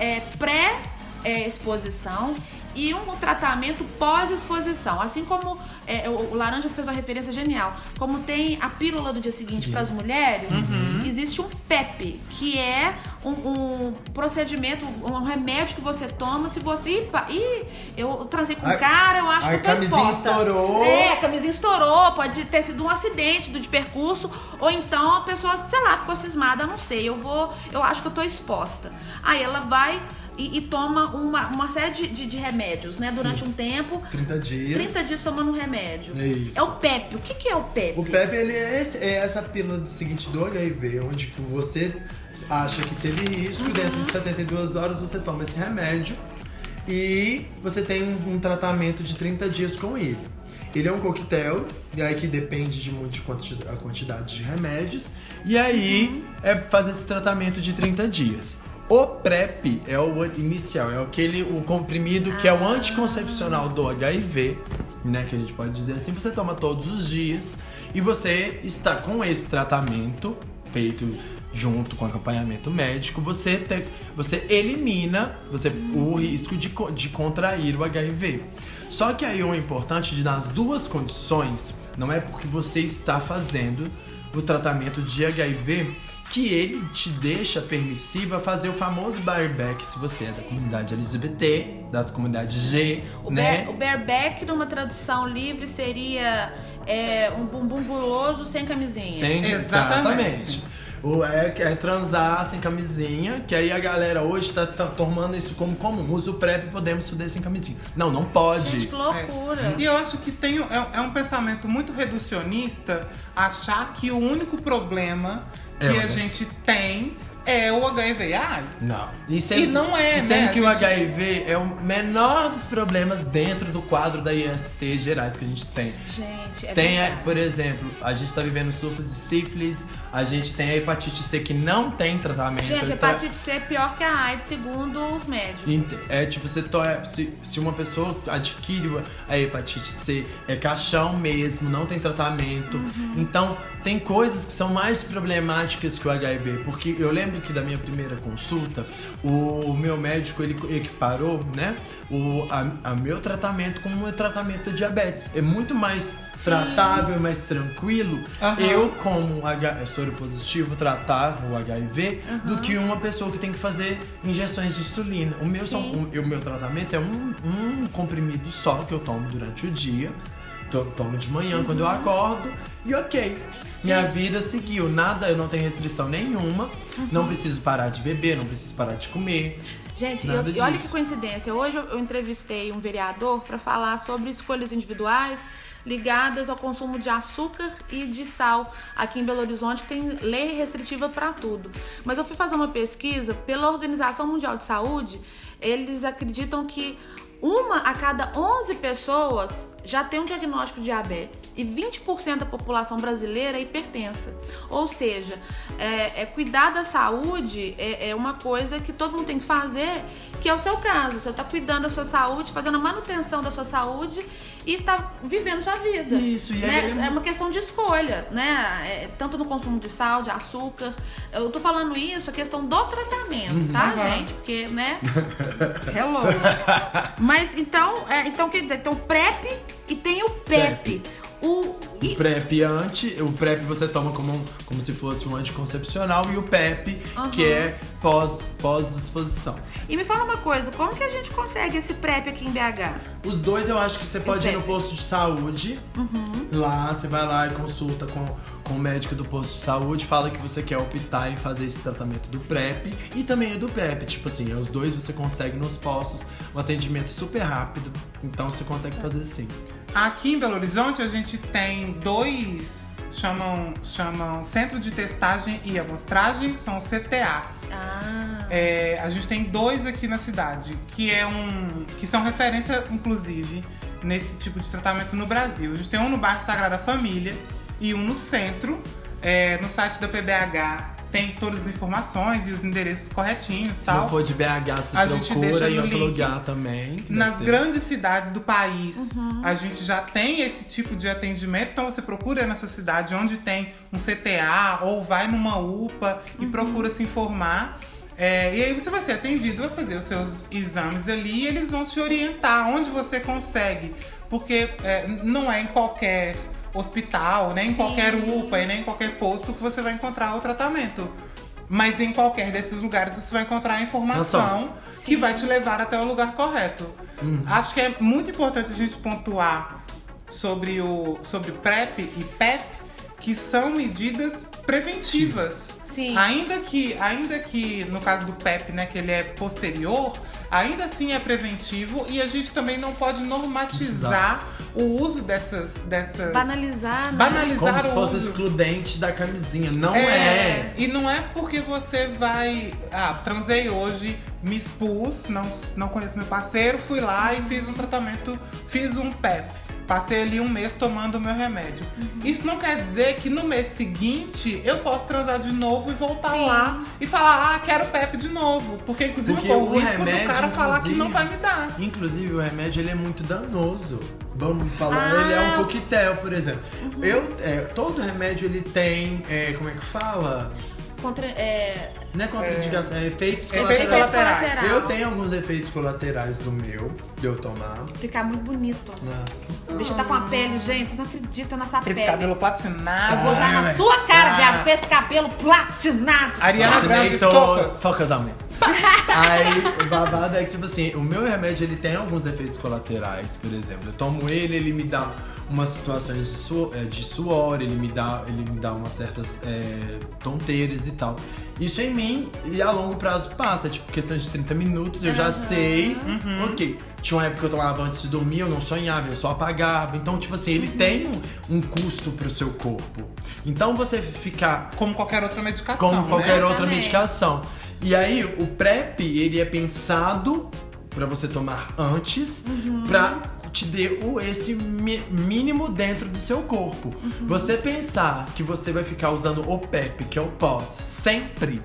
é, pré-exposição e um tratamento pós-exposição. Assim como é, o Laranja fez uma referência genial, como tem a pílula do dia seguinte para as mulheres, existe um PEP, que é um, um procedimento, um remédio que você toma se você. Ih, eu transei com A- cara, eu acho a que eu tô camisinha exposta. estourou. É, a camisinha estourou, pode ter sido um acidente do de percurso, ou então a pessoa, sei lá, ficou cismada, não sei, eu vou, eu acho que eu tô exposta. Aí ela vai e, e toma uma, uma série de, de, de remédios, né, durante um tempo. 30 dias. 30 dias tomando um remédio. É isso. É o PEP. O que, que é o PEP? O PEP, ele é, esse- é essa pílula do seguinte do HIV, onde você acha que teve risco, Uhum. dentro de 72 horas você toma esse remédio e você tem um, um tratamento de 30 dias com ele. Ele é um coquetel, e aí que depende de muito a quantidade de remédios, e aí Uhum. é fazer esse tratamento de 30 dias. O PrEP é o inicial, é aquele o comprimido que é Ah. o anticoncepcional do HIV, né, que a gente pode dizer assim, você toma todos os dias e você está com esse tratamento feito junto com acompanhamento médico, você te- você elimina você o risco de, de contrair o HIV. Só que aí o importante de nas duas condições não é porque você está fazendo o tratamento de HIV que ele te deixa permissiva fazer o famoso bareback se você é da comunidade LGBT, da comunidade G, O, né? bear- o bareback, numa tradução livre, seria é, um bumbum guloso sem camisinha. Sem, Exatamente. exatamente. O, é, é transar sem camisinha, que aí a galera hoje tá, tá tomando isso como comum. Usa o PrEP e podemos fuder sem camisinha. Não, não pode. Gente, que loucura. É. E eu acho que tem, é, é um pensamento muito reducionista achar que o único problema É que o a gente tem é o HIV e AIDS. Não. E não é, e sendo né? que o HIV é o menor dos problemas dentro do quadro da IST gerais que a gente tem. Gente, é Tem, verdade. por exemplo, a gente tá vivendo surto de sífilis, a gente tem a hepatite C que não tem tratamento. Gente, Tra- hepatite C é pior que a AIDS, segundo os médicos. É tipo, você é, se, se uma pessoa adquire a hepatite C, é caixão mesmo, não tem tratamento. Uhum. Então, tem coisas que são mais problemáticas que o HIV. Porque eu lembro que da minha primeira consulta, o meu médico ele equiparou, né? O a, a meu tratamento como um tratamento de diabetes. É muito mais tratável, mais tranquilo. Aham. Eu, como H, soro positivo, tratar o HIV do que uma pessoa que tem que fazer injeções de insulina. O meu, Sim. o, o meu tratamento é um, um comprimido só que eu tomo durante o dia. To- Tomo de manhã quando eu acordo e ok. Minha vida seguiu, nada, eu não tenho restrição nenhuma, não preciso parar de beber, não preciso parar de comer. Gente, eu- e olha que coincidência. Hoje eu, eu entrevistei um vereador para falar sobre escolhas individuais ligadas ao consumo de açúcar e de sal aqui em Belo Horizonte, que tem lei restritiva para tudo. Mas eu fui fazer uma pesquisa pela Organização Mundial de Saúde, eles acreditam que uma a cada 11 pessoas já tem um diagnóstico de diabetes e 20% da população brasileira é hipertensa. Ou seja, é, é cuidar da saúde é, é uma coisa que todo mundo tem que fazer, que é o seu caso. Você está cuidando da sua saúde, fazendo a manutenção da sua saúde e tá vivendo sua vida. Isso, e aí né? É uma questão de escolha, né? É, tanto no consumo de sal, de açúcar. Eu tô falando isso, a questão do tratamento, tá, Aham. gente? Porque, né? [laughs] Hello. Mas então, é, então quer dizer, tem o PrEP e tem o PEP. O, O PrEP anti, o PrEP você toma como, como se fosse um anticoncepcional e o PEP, Aham. que é pós, pós-exposição. e me fala uma coisa, como que a gente consegue esse PrEP aqui em BH? Os dois eu acho que você pode ir no posto de saúde. Lá, você vai lá e consulta com, com o médico do posto de saúde, fala que você quer optar em fazer esse tratamento do PrEP e também o do PEP. Tipo assim, os dois você consegue nos postos, um atendimento super rápido, então você consegue fazer sim. Aqui em Belo Horizonte a gente tem dois chamam chamam Centro de Testagem e Amostragem, que são os CTAs. Ah, É, a gente tem dois aqui na cidade, que é um. que são referência, inclusive, nesse tipo de tratamento no Brasil. A gente tem um no bairro Sagrada Família e um no centro. É, no site da PBH tem todas as informações e os endereços corretinhos Se tal. não for de BH, se A gente procura deixa em outro link. lugar também. Nas ser. grandes cidades do país, a gente já tem esse tipo de atendimento. Então você procura na sua cidade onde tem um CTA ou vai numa UPA e procura se informar. É, e aí você vai ser atendido, vai fazer os seus exames ali e eles vão te orientar onde você consegue. Porque é, não é em qualquer hospital, nem em Sim. qualquer UPA e nem em qualquer posto que você vai encontrar o tratamento. Mas em qualquer desses lugares você vai encontrar a informação que vai te levar até o lugar correto. Acho que é muito importante a gente pontuar sobre o sobre PrEP e PEP, que são medidas preventivas. Sim. Ainda que, ainda que no caso do PEP, né, que ele é posterior, ainda assim é preventivo e a gente também não pode normatizar o uso dessas dessas Banalizar, né? banalizar Como se o fosse uso. excludente da camisinha. Não é. E não é porque você vai. Ah, transei hoje, me expus, não, não conheço meu parceiro, fui lá e fiz um tratamento, fiz um PEP. Passei ali um mês tomando o meu remédio. Uhum. Isso não quer dizer que no mês seguinte eu posso transar de novo e voltar Sim. lá e falar, ah, quero PEP de novo. Porque inclusive Porque eu o o risco do remédio, cara falar que não vai me dar. Inclusive, o remédio ele é muito danoso. Vamos falar, Ah. ele é um coquetel, por exemplo. Uhum. Eu, é, todo remédio ele tem, é, como é que fala? Contra, é, Não é contraindicação, é, efeitos Efeito colaterais. colateral. Eu tenho alguns efeitos colaterais do meu, de eu tomar. Ficar muito bonito. né? O bicho tá com a pele, gente. Vocês não acreditam nessa Esse pele. cabelo platinado. Eu vou dar na Ah, sua cara, ah. viado, com esse cabelo platinado. Ariana Grande focus on me. Aí, o babado é que, tipo assim, o meu remédio ele tem alguns efeitos colaterais, por exemplo. Eu tomo ele, ele me dá umas situações de, su- eh, de suor, ele me dá, ele me dá umas certas eh, tonteiras e tal. Isso em mim e a longo prazo passa, tipo, questão de 30 minutos, eu já sei, ok. Tinha uma época que eu tomava antes de dormir, eu não sonhava, eu só apagava. Então, tipo assim, ele tem um, um custo pro seu corpo. Então você ficar Como qualquer outra medicação. como né? qualquer outra Exatamente. medicação. E aí, o PrEP, ele é pensado pra você tomar antes, pra te o- esse mínimo dentro do seu corpo. Você pensar que você vai ficar usando o PEP, que é o pós, sempre.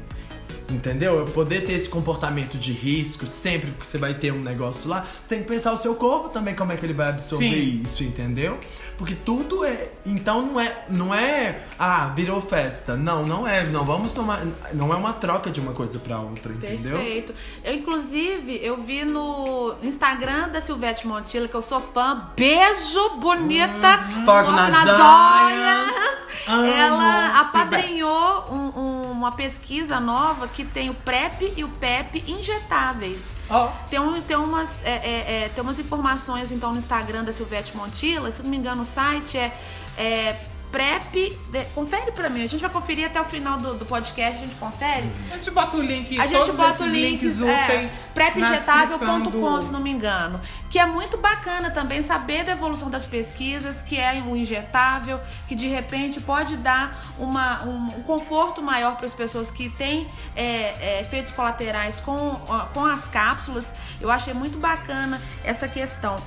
Entendeu? Eu poder ter esse comportamento de risco sempre que você vai ter um negócio lá, você tem que pensar o seu corpo também como é que ele vai absorver Sim. isso, entendeu? Porque tudo é, então não é, não é, ah, virou festa. Não, não é, não vamos tomar, não é uma troca de uma coisa pra outra, entendeu? Perfeito. Eu, inclusive, eu vi no Instagram da Silvete Montilla, que eu sou fã. Beijo, bonita! Foco nas nas joias. Amo, Ela apadrinhou um- um- uma pesquisa nova que tem o PrEP e o PEP injetáveis. Ó, Tem, um- tem, umas, é, é, é, tem umas informações então no Instagram da Silvete Montilla, se não me engano o site é, é PrEP. de- confere pra mim, a gente vai conferir até o final do, do podcast, a gente confere. a gente bota o link, A gente bota o link links é, prepinjetável.com, do- se não me engano. Que é muito bacana também saber da evolução das pesquisas, que é o injetável, que de repente pode dar uma, um, um conforto maior para as pessoas que têm é, é, efeitos colaterais com, com as cápsulas. Eu achei muito bacana essa questão.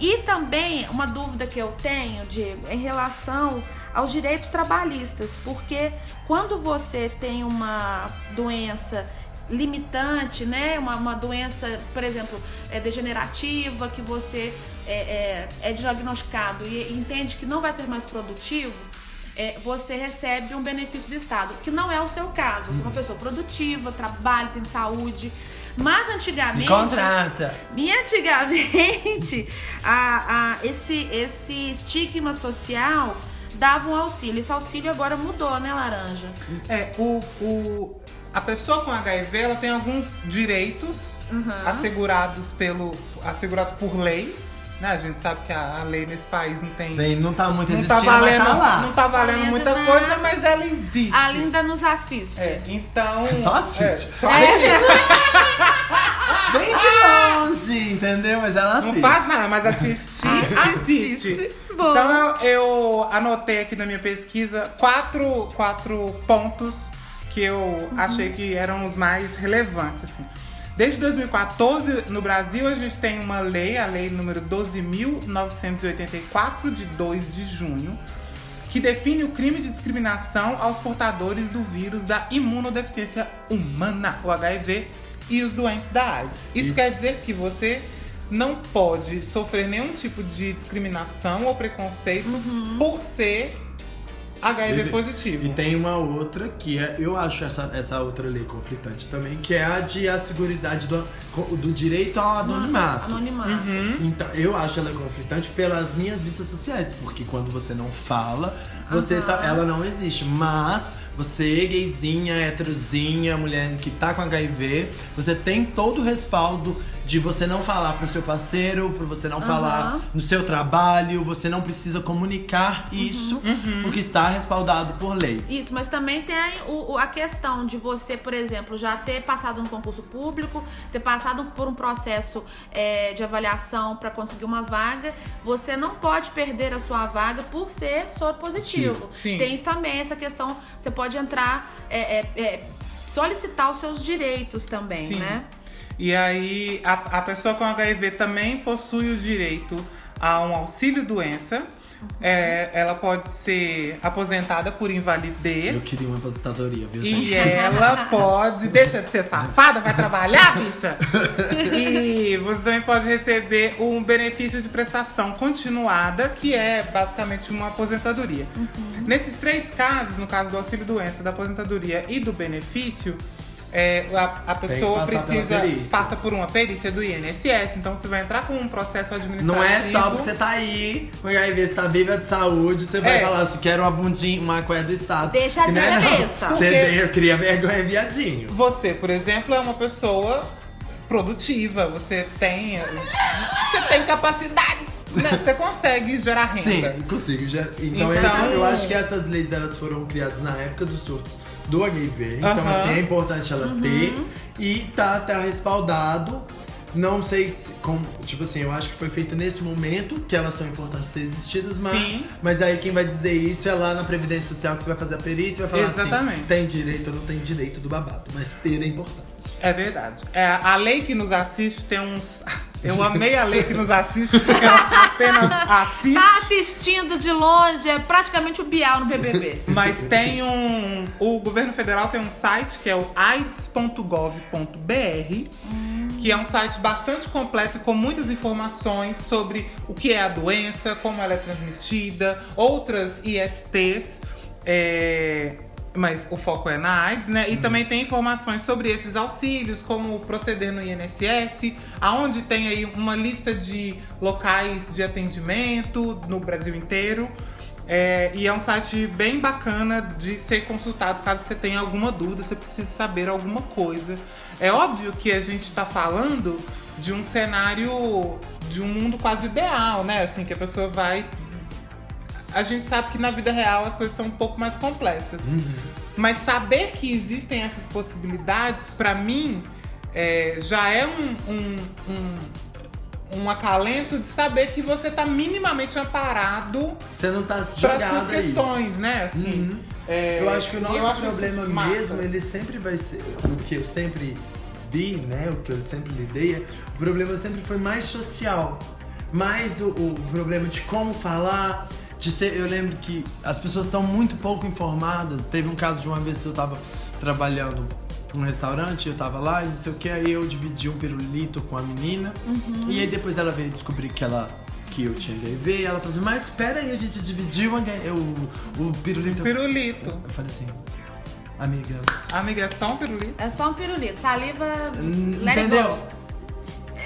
E também uma dúvida que eu tenho, Diego, em relação aos direitos trabalhistas, porque quando você tem uma doença limitante, né? Uma, uma doença, por exemplo, é degenerativa, que você é, é, é diagnosticado e entende que não vai ser mais produtivo, é, você recebe um benefício do Estado, que não é o seu caso. Você é uma pessoa produtiva, trabalha, tem saúde. Mas Me antigamente. contrata. E antigamente, a, a- esse, esse estigma social dava um auxílio. Esse auxílio agora mudou, né, Laranja? É, o, o, a pessoa com HIV ela tem alguns direitos Uhum. assegurados pelo assegurados por lei. Né? A gente sabe que a, a lei nesse país não tem. Bem, não tá muito não existindo, tá valendo, mas tá lá. não tá valendo muita coisa, mas ela existe. A Linda nos assiste. É, então. Só assiste. é, só É. [laughs] Bem de longe, entendeu? Mas ela Não assiste. faz nada, mas assistir, [laughs] assiste. Assiste. Bom. Então eu, eu anotei aqui na minha pesquisa quatro, quatro pontos que eu achei que eram os mais relevantes. Assim. Desde 2014, no Brasil, a gente tem uma lei, a lei número 12.984, de 2 de junho, que define o crime de discriminação aos portadores do vírus da imunodeficiência humana, o HIV, e os doentes da AIDS. Isso quer dizer que você não pode sofrer nenhum tipo de discriminação ou preconceito por ser HIV E- positivo. E tem uma outra que é, eu acho essa, essa outra lei conflitante também, que é a de a seguridade do, do direito ao anonimato. Anonimato. Uhum. Então, eu acho ela conflitante pelas minhas vistas sociais, porque quando você não fala, você Aham. tá, ela não existe. Mas você, gayzinha, heterozinha, mulher que tá com HIV, você tem todo o respaldo de você não falar pro seu parceiro, pra você não Aham. falar no seu trabalho, você não precisa comunicar isso, Uhum. porque está respaldado por lei. Isso, mas também tem o- o- a questão de você, por exemplo, já ter passado no concurso público, ter passado por um processo é, de avaliação para conseguir uma vaga, você não pode perder a sua vaga por ser soro positivo. Sim. Tem isso também essa questão, você pode entrar, é, é, é, solicitar os seus direitos também, Sim. né? E aí, a, a pessoa com HIV também possui o direito a um auxílio doença. É, ela pode ser aposentada por invalidez. Eu queria uma aposentadoria, viu? E gente? ela pode. Deixa de ser safada, vai trabalhar, bicha! E você também pode receber um benefício de prestação continuada, que é basicamente uma aposentadoria. Nesses três casos, no caso do auxílio doença, da aposentadoria e do benefício, é, a, a pessoa precisa passa por uma perícia do INSS, então você vai entrar com um processo administrativo. Não é só porque você tá aí, com HIV, você tá viva de saúde, você vai É. falar assim, quero uma bundinha, uma coisa do Estado. Deixa de é ser besta. Você queria vergonha viadinho. Você, por exemplo, é uma pessoa produtiva, você tem. Você tem capacidades. né? Você consegue gerar renda. Sim, consigo. Já. Então, Então- essa- eu acho que essas leis elas foram criadas na época dos surtos do HIV. Então, Aham. assim, é importante ela ter. E tá, tá respaldado. Não sei se. Com, tipo assim, eu acho que foi feito nesse momento que elas são importantes ser existidas, mas, Sim. mas aí quem vai dizer isso é lá na Previdência Social que você vai fazer a perícia e vai falar Exatamente. assim: tem direito ou não tem direito do babado. Mas ter é importante. É verdade. É, a lei que nos assiste tem uns. [laughs] Eu amei a lei que nos assiste, porque ela apenas assiste. [laughs] Tá assistindo de longe, é praticamente o Bial no BBB. Mas tem um. O governo federal tem um site que é o aids.gov.br, que é um site bastante completo com muitas informações sobre o que é a doença, como ela é transmitida, outras ISTs. é, Mas o foco é na AIDS, né? E também tem informações sobre esses auxílios, como proceder no INSS, aonde tem aí uma lista de locais de atendimento no Brasil inteiro. É, e é um site bem bacana de ser consultado caso você tenha alguma dúvida, você precise saber alguma coisa. É óbvio que a gente está falando de um cenário, de um mundo quase ideal, né? Assim, que a pessoa vai. A gente sabe que na vida real as coisas são um pouco mais complexas. Mas saber que existem essas possibilidades, pra mim, é, já é um, um, um, um acalento de saber que você tá minimamente amparado Você não tá para suas jogada aí. questões, né? Assim, é, Eu acho que o nosso problema massa. mesmo, ele sempre vai ser. O que eu sempre vi, né? O que eu sempre lidei, é- o problema sempre foi mais social. Mais o, o problema de como falar. De ser, eu lembro que as pessoas são muito pouco informadas. Teve um caso de uma vez que eu tava trabalhando num restaurante, eu tava lá e não sei o que, aí eu dividi um pirulito com a menina. E aí depois ela veio descobrir que ela. Que eu tinha HIV, e ela falou assim, mas espera aí, a gente dividiu uma, o, o pirulito. Pirulito. Eu falei assim, amiga, Amiga, é só um pirulito? É só um pirulito. Saliva, it entendeu?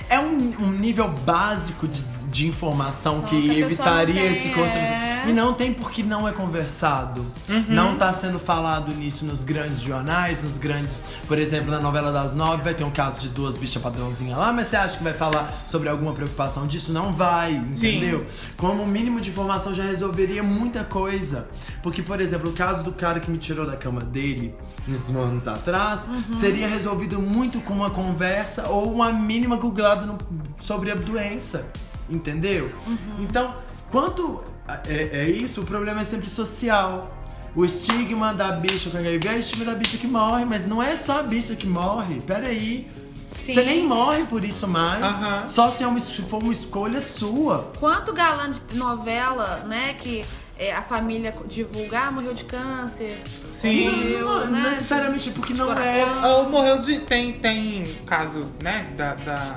É um, um nível básico de, de informação Só que evitaria esse constrangimento. é. E não tem porque não é conversado. Não tá sendo falado nisso nos grandes jornais, nos grandes. Por exemplo, na novela das nove vai ter um caso de duas bichas padrãozinha lá, mas você acha que vai falar sobre alguma preocupação disso? Não vai, entendeu? Como o mínimo de informação já resolveria muita coisa. Porque, por exemplo, o caso do cara que me tirou da cama dele uns anos atrás seria resolvido muito com uma conversa ou uma mínima googlada no- sobre a doença. Entendeu? Então, quanto é, é isso, o problema é sempre social. O estigma da bicha com HIV é o estigma da bicha que morre, mas não é só a bicha que morre. Peraí. Sim. Você nem morre por isso mais. Aham. Só se, é uma, se for uma escolha sua. Quanto galã de novela, né, que é, a família divulga, ah, morreu de câncer. Sim. morreu, não, né, necessariamente porque não coração. é. Ou morreu de. Tem, tem caso, né? Da. da-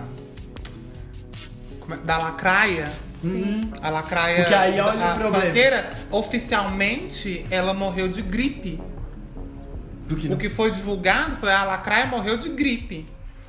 da lacraia. Sim. A lacraia. Porque aí olha a o problema. funkeira, oficialmente, ela morreu de gripe. Porque O que foi divulgado foi a lacraia morreu de gripe.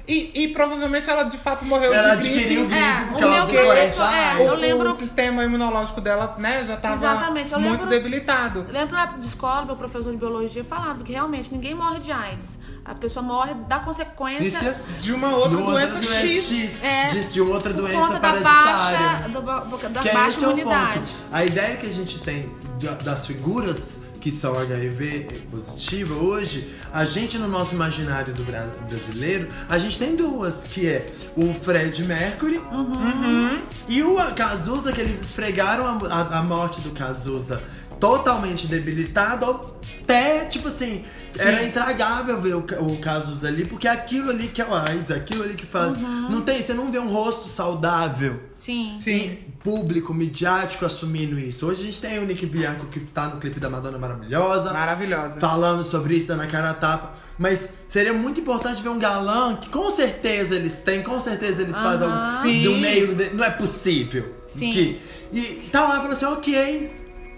E, e provavelmente ela de fato morreu ela de gripe. adquiriu gripe É, porque o ela meu preço é- eu o, lembro- o sistema imunológico dela, né, já tava Exatamente, eu muito lembro- debilitado. Eu lembro na época de escola, meu professor de biologia falava que realmente ninguém morre de AIDS. A pessoa morre da consequência Isso é De uma outra doença doença X. É, de, de outra por doença conta da parasitária. baixa, da Que é baixa esse é o imunidade. ponto. A ideia que a gente tem da- das figuras que são HIV positiva hoje, a gente no nosso imaginário do bra- brasileiro, a gente tem duas, que é o Fred Mercury Uhum. e o Cazuza, que eles esfregaram a, a- a morte do Cazuza totalmente debilitado, até, tipo assim, era intragável ver o, o Cazuza ali, porque é aquilo ali que é o AIDS, aquilo ali que faz. Uhum. Não tem, você não vê um rosto saudável Sim. Sim. e público, midiático assumindo isso. Hoje a gente tem o Nick Bianco que tá no clipe da Madonna Maravilhosa, Maravilhosa. falando sobre isso, dando a cara a tapa. Mas seria muito importante ver um galã que com certeza eles têm, com certeza eles fazem um- Sim. do meio. de- não é possível. Sim. Que, e tá lá falando assim, ok.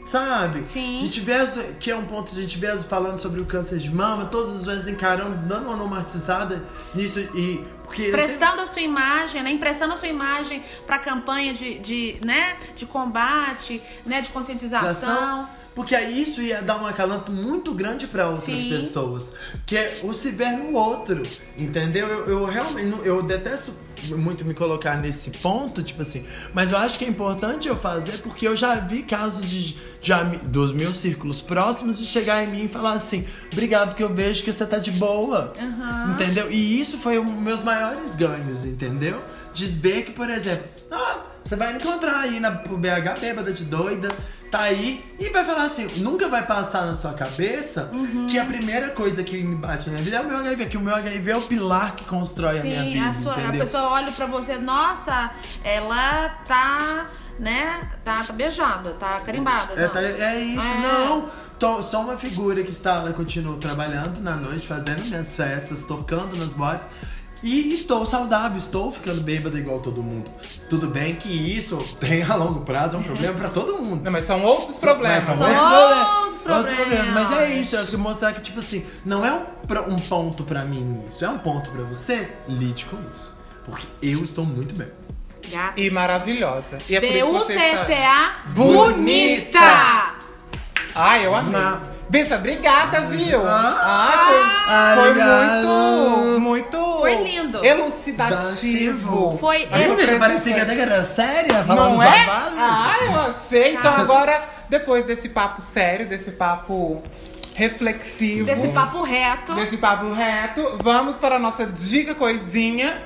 Sabe? Sim. A gente vê as do- que é um ponto, a gente vê as falando sobre o câncer de mama, todas as doenças encarando, dando uma normatizada nisso e. Porque sempre- Prestando a sua imagem, né? Emprestando a sua imagem pra campanha de, de, né? de combate, né? De conscientização. Porque aí isso ia dar um acalanto muito grande pra outras Sim. pessoas. Que é o se ver no outro. Entendeu? Eu, eu realmente eu detesto muito me colocar nesse ponto, tipo assim. Mas eu acho que é importante eu fazer porque eu já vi casos de, de dos meus círculos próximos de chegar em mim e falar assim: obrigado que eu vejo que você tá de boa. Entendeu? E isso foi um dos meus maiores ganhos, entendeu? De ver que, por exemplo, ah, você vai me encontrar aí na BH bêbada de doida, tá aí, e vai falar assim, nunca vai passar na sua cabeça que a primeira coisa que me bate na minha vida é o meu HIV, que o meu HIV é o pilar que constrói a minha Sim, vida, a, sua, a pessoa olha pra você, nossa, ela tá, né? Tá, tá beijada, tá carimbada. É, tá- é isso, É. não. Tô, sou uma figura que está lá, continuo trabalhando na noite, fazendo minhas festas, tocando nas boates. E estou saudável, estou ficando bêbado igual todo mundo. Tudo bem que isso tem a longo prazo, é um problema pra todo mundo. Não, mas são outros problemas. Mas São outros outros problemas, outros problemas. Mas é isso, eu quero mostrar que, tipo assim, não é um, um ponto pra mim isso, é um ponto pra você, lide com isso. Porque eu estou muito bem. Gata. E maravilhosa. E é por isso que você está... B-U-C-T-A Bonita. Ai, eu amei. Na- Bicha, obrigada, viu? Ah. foi, Ah, foi muito, muito... Foi lindo. Elucidativo. Foi Mas eu- bicho parecia que até que era séria, falando Não é? Ah, eu achei. Então agora, depois desse papo sério, desse papo reflexivo... desse papo reto. Desse papo reto, vamos para a nossa dica coisinha,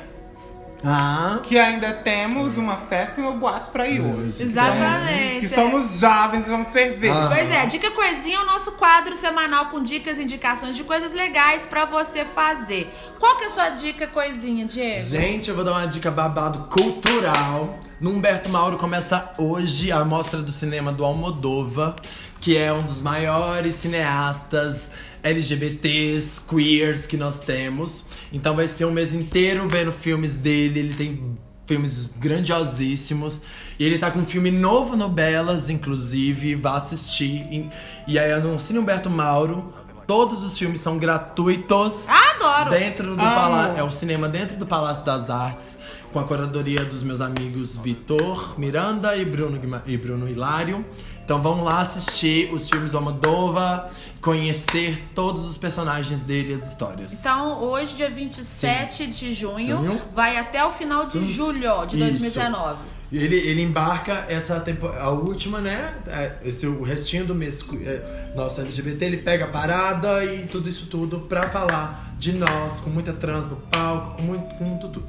Ah, que ainda temos uma festa e uma boate pra ir hoje. Exatamente, Que é. somos jovens e vamos ferver. Ah. Pois é, Dica Coisinha é o nosso quadro semanal com dicas e indicações de coisas legais pra você fazer. Qual que é a sua dica coisinha, Diego? Gente, eu vou dar uma dica babado cultural. No Humberto Mauro começa hoje a mostra do cinema do Almodova, que é um dos maiores cineastas LGBTs, queers que nós temos. Então vai ser um mês inteiro vendo filmes dele. Ele tem filmes grandiosíssimos. E ele tá com um filme novo no Belas, inclusive. Vá assistir. E- aí no Cine Humberto Mauro. Todos os filmes são gratuitos. Adoro! Dentro do palácio. É o cinema dentro do Palácio das Artes, com a curadoria dos meus amigos Vitor Miranda e Bruno, Guima- e Bruno Hilário. Então vamos lá assistir os filmes do Almodova, conhecer todos os personagens dele e as histórias. Então, hoje, dia 27 de junho, Junho. vai até o final de julho de Isso. 2019. E Ele, ele embarca essa temporada, a última, né? É, Esse o restinho do mês é, nosso LGBT, ele pega a parada e tudo isso tudo pra falar de nós, com muita trans no palco, com muito com tudo.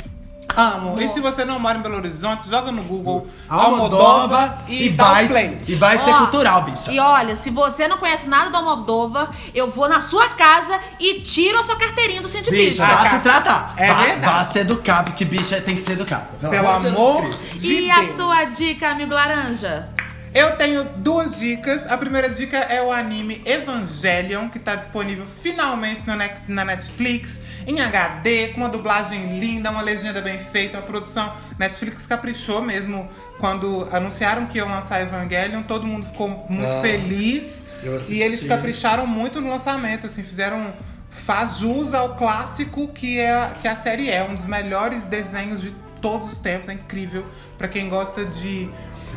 Amo. E se você não mora em Belo Horizonte, joga no Google Almodova e, e, vai, play. e vai ser Ó, cultural, bicha. E olha, se você não conhece nada do Almodóvar, eu vou na sua casa e tiro a sua carteirinha do Cindy Bicha, vá cara. se tratar. É vá, verdade. vá se educar, porque bicha tem que ser educada. Pelo Jesus amor Cristo. de E a Deus. sua dica, amigo laranja? Eu tenho duas dicas. A primeira dica é o anime Evangelion, que tá disponível finalmente na Netflix. Em HD, com uma dublagem linda, uma legenda bem feita, uma produção. Netflix caprichou mesmo quando anunciaram que iam lançar Evangelion, todo mundo ficou muito Ah, feliz. E eles capricharam muito no lançamento, assim, fizeram. Faz jus ao clássico que, é, que a série é, um dos melhores desenhos de todos os tempos, é incrível. Pra quem gosta de.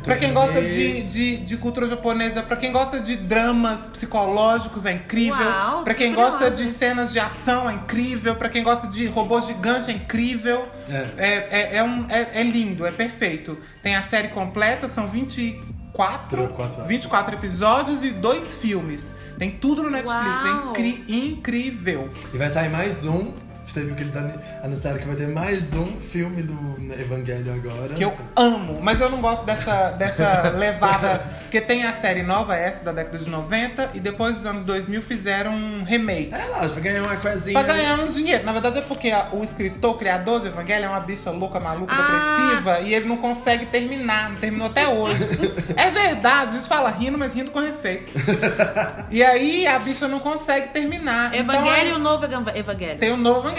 Pra quem gosta de, de, de cultura japonesa, pra quem gosta de dramas psicológicos, é incrível. Uau, pra quem gosta de cenas de ação, é incrível. Pra quem gosta de robô gigante, é incrível. É. É, é, é um, é, é lindo, é perfeito. Tem a série completa, são 24, 24, é. 24 episódios e dois filmes. Tem tudo no Netflix, é Uau. incri- incrível. E vai sair mais um. Você viu que ele tá anunciando que vai ter mais um filme do Evangelho agora. Que eu amo, mas eu não gosto dessa, dessa [laughs] levada. Porque tem a série nova, essa da década de 90, e depois dos anos 2000 fizeram um remake. É lógico, vai ganhar uma coisinha. Pra ganhar um dinheiro. Na verdade é porque a- o escritor, o criador do Evangelho é uma bicha louca, maluca, Ah. depressiva e ele não consegue terminar, não terminou até hoje. [laughs] é verdade, a gente fala rindo, mas rindo com respeito. [laughs] e aí a bicha não consegue terminar. Então, Evangelho, o aí novo Evan- Evangelho. tem o novo Evangelho.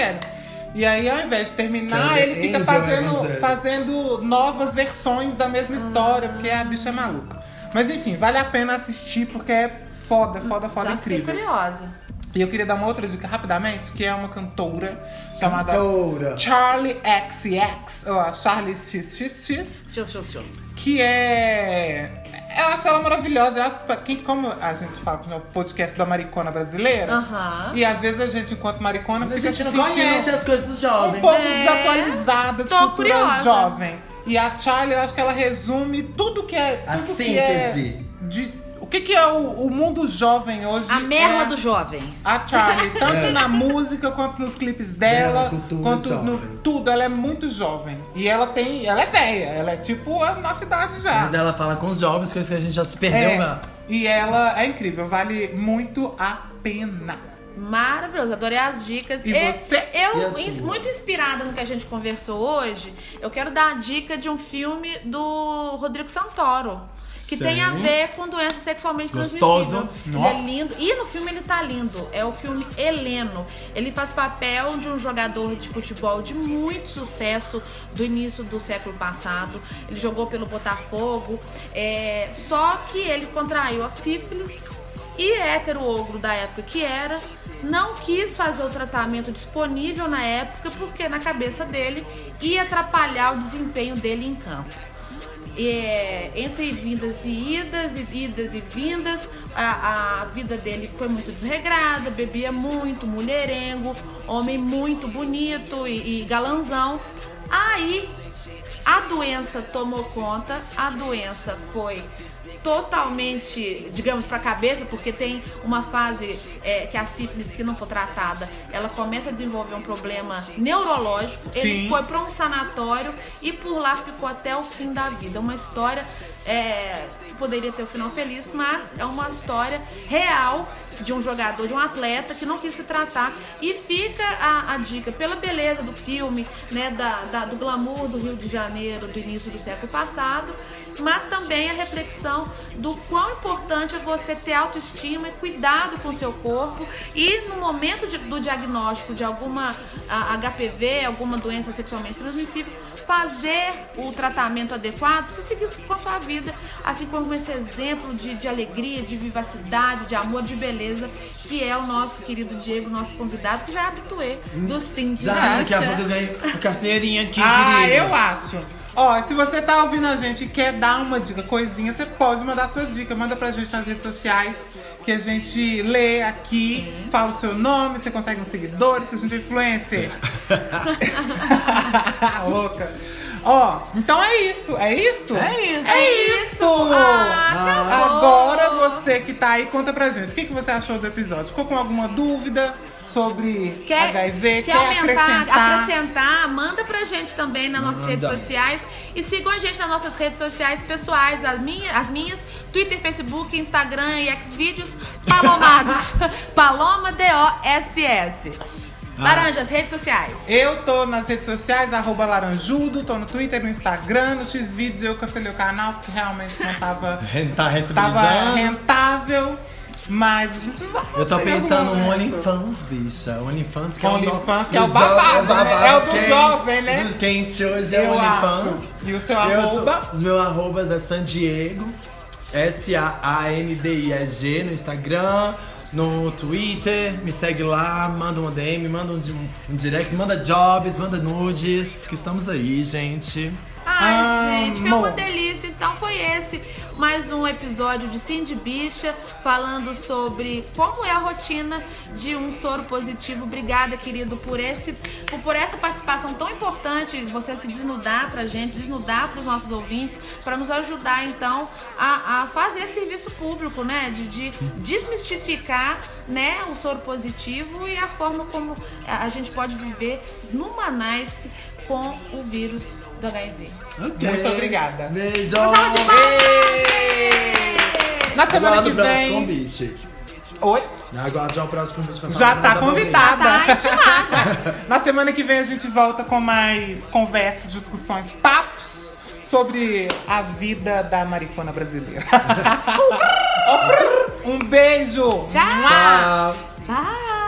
E aí, ao invés de terminar, ele fica fazendo, fazendo novas versões da mesma história, porque a bicha é maluca. Mas enfim, vale a pena assistir porque é foda, foda, foda, Já fiquei incrível. curiosa. E eu queria dar uma outra dica rapidamente, que é uma cantora chamada Cantora. Charlie XX, ou a Charlie XXX, Shows, shows, shows. que é. Eu acho ela maravilhosa. Eu acho que pra quem, como a gente fala no podcast da maricona brasileira, e às vezes a gente, enquanto maricona, Mas a fica gente não conhece as coisas dos um jovens. pouco É. desatualizada de Tô cultura curiosa. jovem. E a Charlie, eu acho que ela resume tudo que é. A tudo que síntese. é de, que, que é o, o mundo jovem hoje? A merla é do jovem. a Charlie, [laughs] tanto na música quanto nos clipes dela, quanto no jovem. tudo, ela é muito jovem. E ela tem, ela é velha, ela é tipo a nossa idade já. Mas ela fala com os jovens, coisa que a gente já se perdeu é, lá. e ela é incrível, vale muito a pena. Maravilhoso, adorei as dicas. E você? Eu, E a sua? ins- muito inspirada no que a gente conversou hoje, eu quero dar a dica de um filme do Rodrigo Santoro. Que Sim. tem a ver com doença sexualmente Gostoso. transmissível. Ele Nossa. é lindo. E no filme ele tá lindo. É o filme Heleno. Ele faz papel de um jogador de futebol de muito sucesso do início do século passado. Ele jogou pelo Botafogo. É, só que ele contraiu a sífilis e hétero ogro da época que era, não quis fazer o tratamento disponível na época porque na cabeça dele ia atrapalhar o desempenho dele em campo. É, entre vindas e idas, e idas e vindas, a, a vida dele foi muito desregrada, bebia muito, mulherengo, homem muito bonito e, e galanzão. Aí a doença tomou conta, a doença foi totalmente, digamos, para a cabeça, porque tem uma fase é, que a sífilis, se não for tratada, ela começa a desenvolver um problema neurológico. Ele Sim. foi para um sanatório e por lá ficou até o fim da vida. Uma história é, que poderia ter um final feliz, mas é uma história real de um jogador, de um atleta que não quis se tratar. E fica a, a dica, pela beleza do filme, né, da, da- do glamour do Rio de Janeiro do início do século passado, mas também a reflexão do quão importante é você ter autoestima e cuidado com o seu corpo e no momento de- do diagnóstico de alguma ah, HPV, alguma doença sexualmente transmissível, fazer o tratamento adequado e seguir com a sua vida, assim como esse exemplo de, de alegria, de vivacidade, de amor, de beleza, que é o nosso querido Diego, nosso convidado, que já é habituê do Sim de Já, daqui a pouco eu ganhei uma carteirinha aqui, ah, querida. eu acho. Ó, se você tá ouvindo a gente e quer dar uma dica, coisinha, você pode mandar sua dica. Manda pra gente nas redes sociais, que a gente lê aqui, fala o seu nome, você consegue uns seguidores, que a gente é influencer. [laughs] Louca. Ó, então é isso, é isso? É isso. É isso! Ah, Agora você que tá aí, conta pra gente. O que, que você achou do episódio? Ficou com alguma dúvida sobre Quer, HIV? quer aumentar, acrescentar? acrescentar, manda pra gente também nas nossas Manda. redes sociais. E sigam a gente nas nossas redes sociais pessoais, as minhas, as minhas Twitter, Facebook, Instagram e Xvideos, Palomados. [laughs] Paloma D-O-S-S. Laranja, as redes sociais. Eu tô nas redes sociais, arroba laranjudo, tô no Twitter, no Instagram, no Xvideos eu cancelei o canal porque realmente não tava, [laughs] Tá tava rentável. Mas a gente vai. Eu tô pensando no. OnlyFans, bicha. OnlyFans que é o OnlyFans, que é o do babado, né? É o do quente, jovem, né? Dos quente hoje é o Eu OnlyFans. acho. E o seu Eu tô- arroba? os meus arrobas é San Diego, S-A-A-N-D-I-E-G no Instagram, no Twitter, me segue lá, manda um DM, manda um, um- um direct, manda jobs, manda nudes, que estamos aí, gente. Ai, gente, foi uma delícia. Então foi esse mais um episódio de Cindy Bicha falando sobre como é a rotina de um soro positivo. Obrigada, querido, por esse por, essa participação tão importante, você se desnudar pra gente, desnudar pros nossos ouvintes, para nos ajudar então a, a fazer serviço público, né, de, de desmistificar, né, o soro positivo e a forma como a gente pode viver numa nice com o vírus do HIV. Muito obrigada. Beijo! Na semana Aguardo que vem. convite. Oi? Aguardo já o próximo convite pra Já tá convidada. Tá. [laughs] Na semana que vem a gente volta com mais conversas, discussões, papos sobre a vida da maricona brasileira. [laughs] um beijo! Tchau. Tchau! Bye.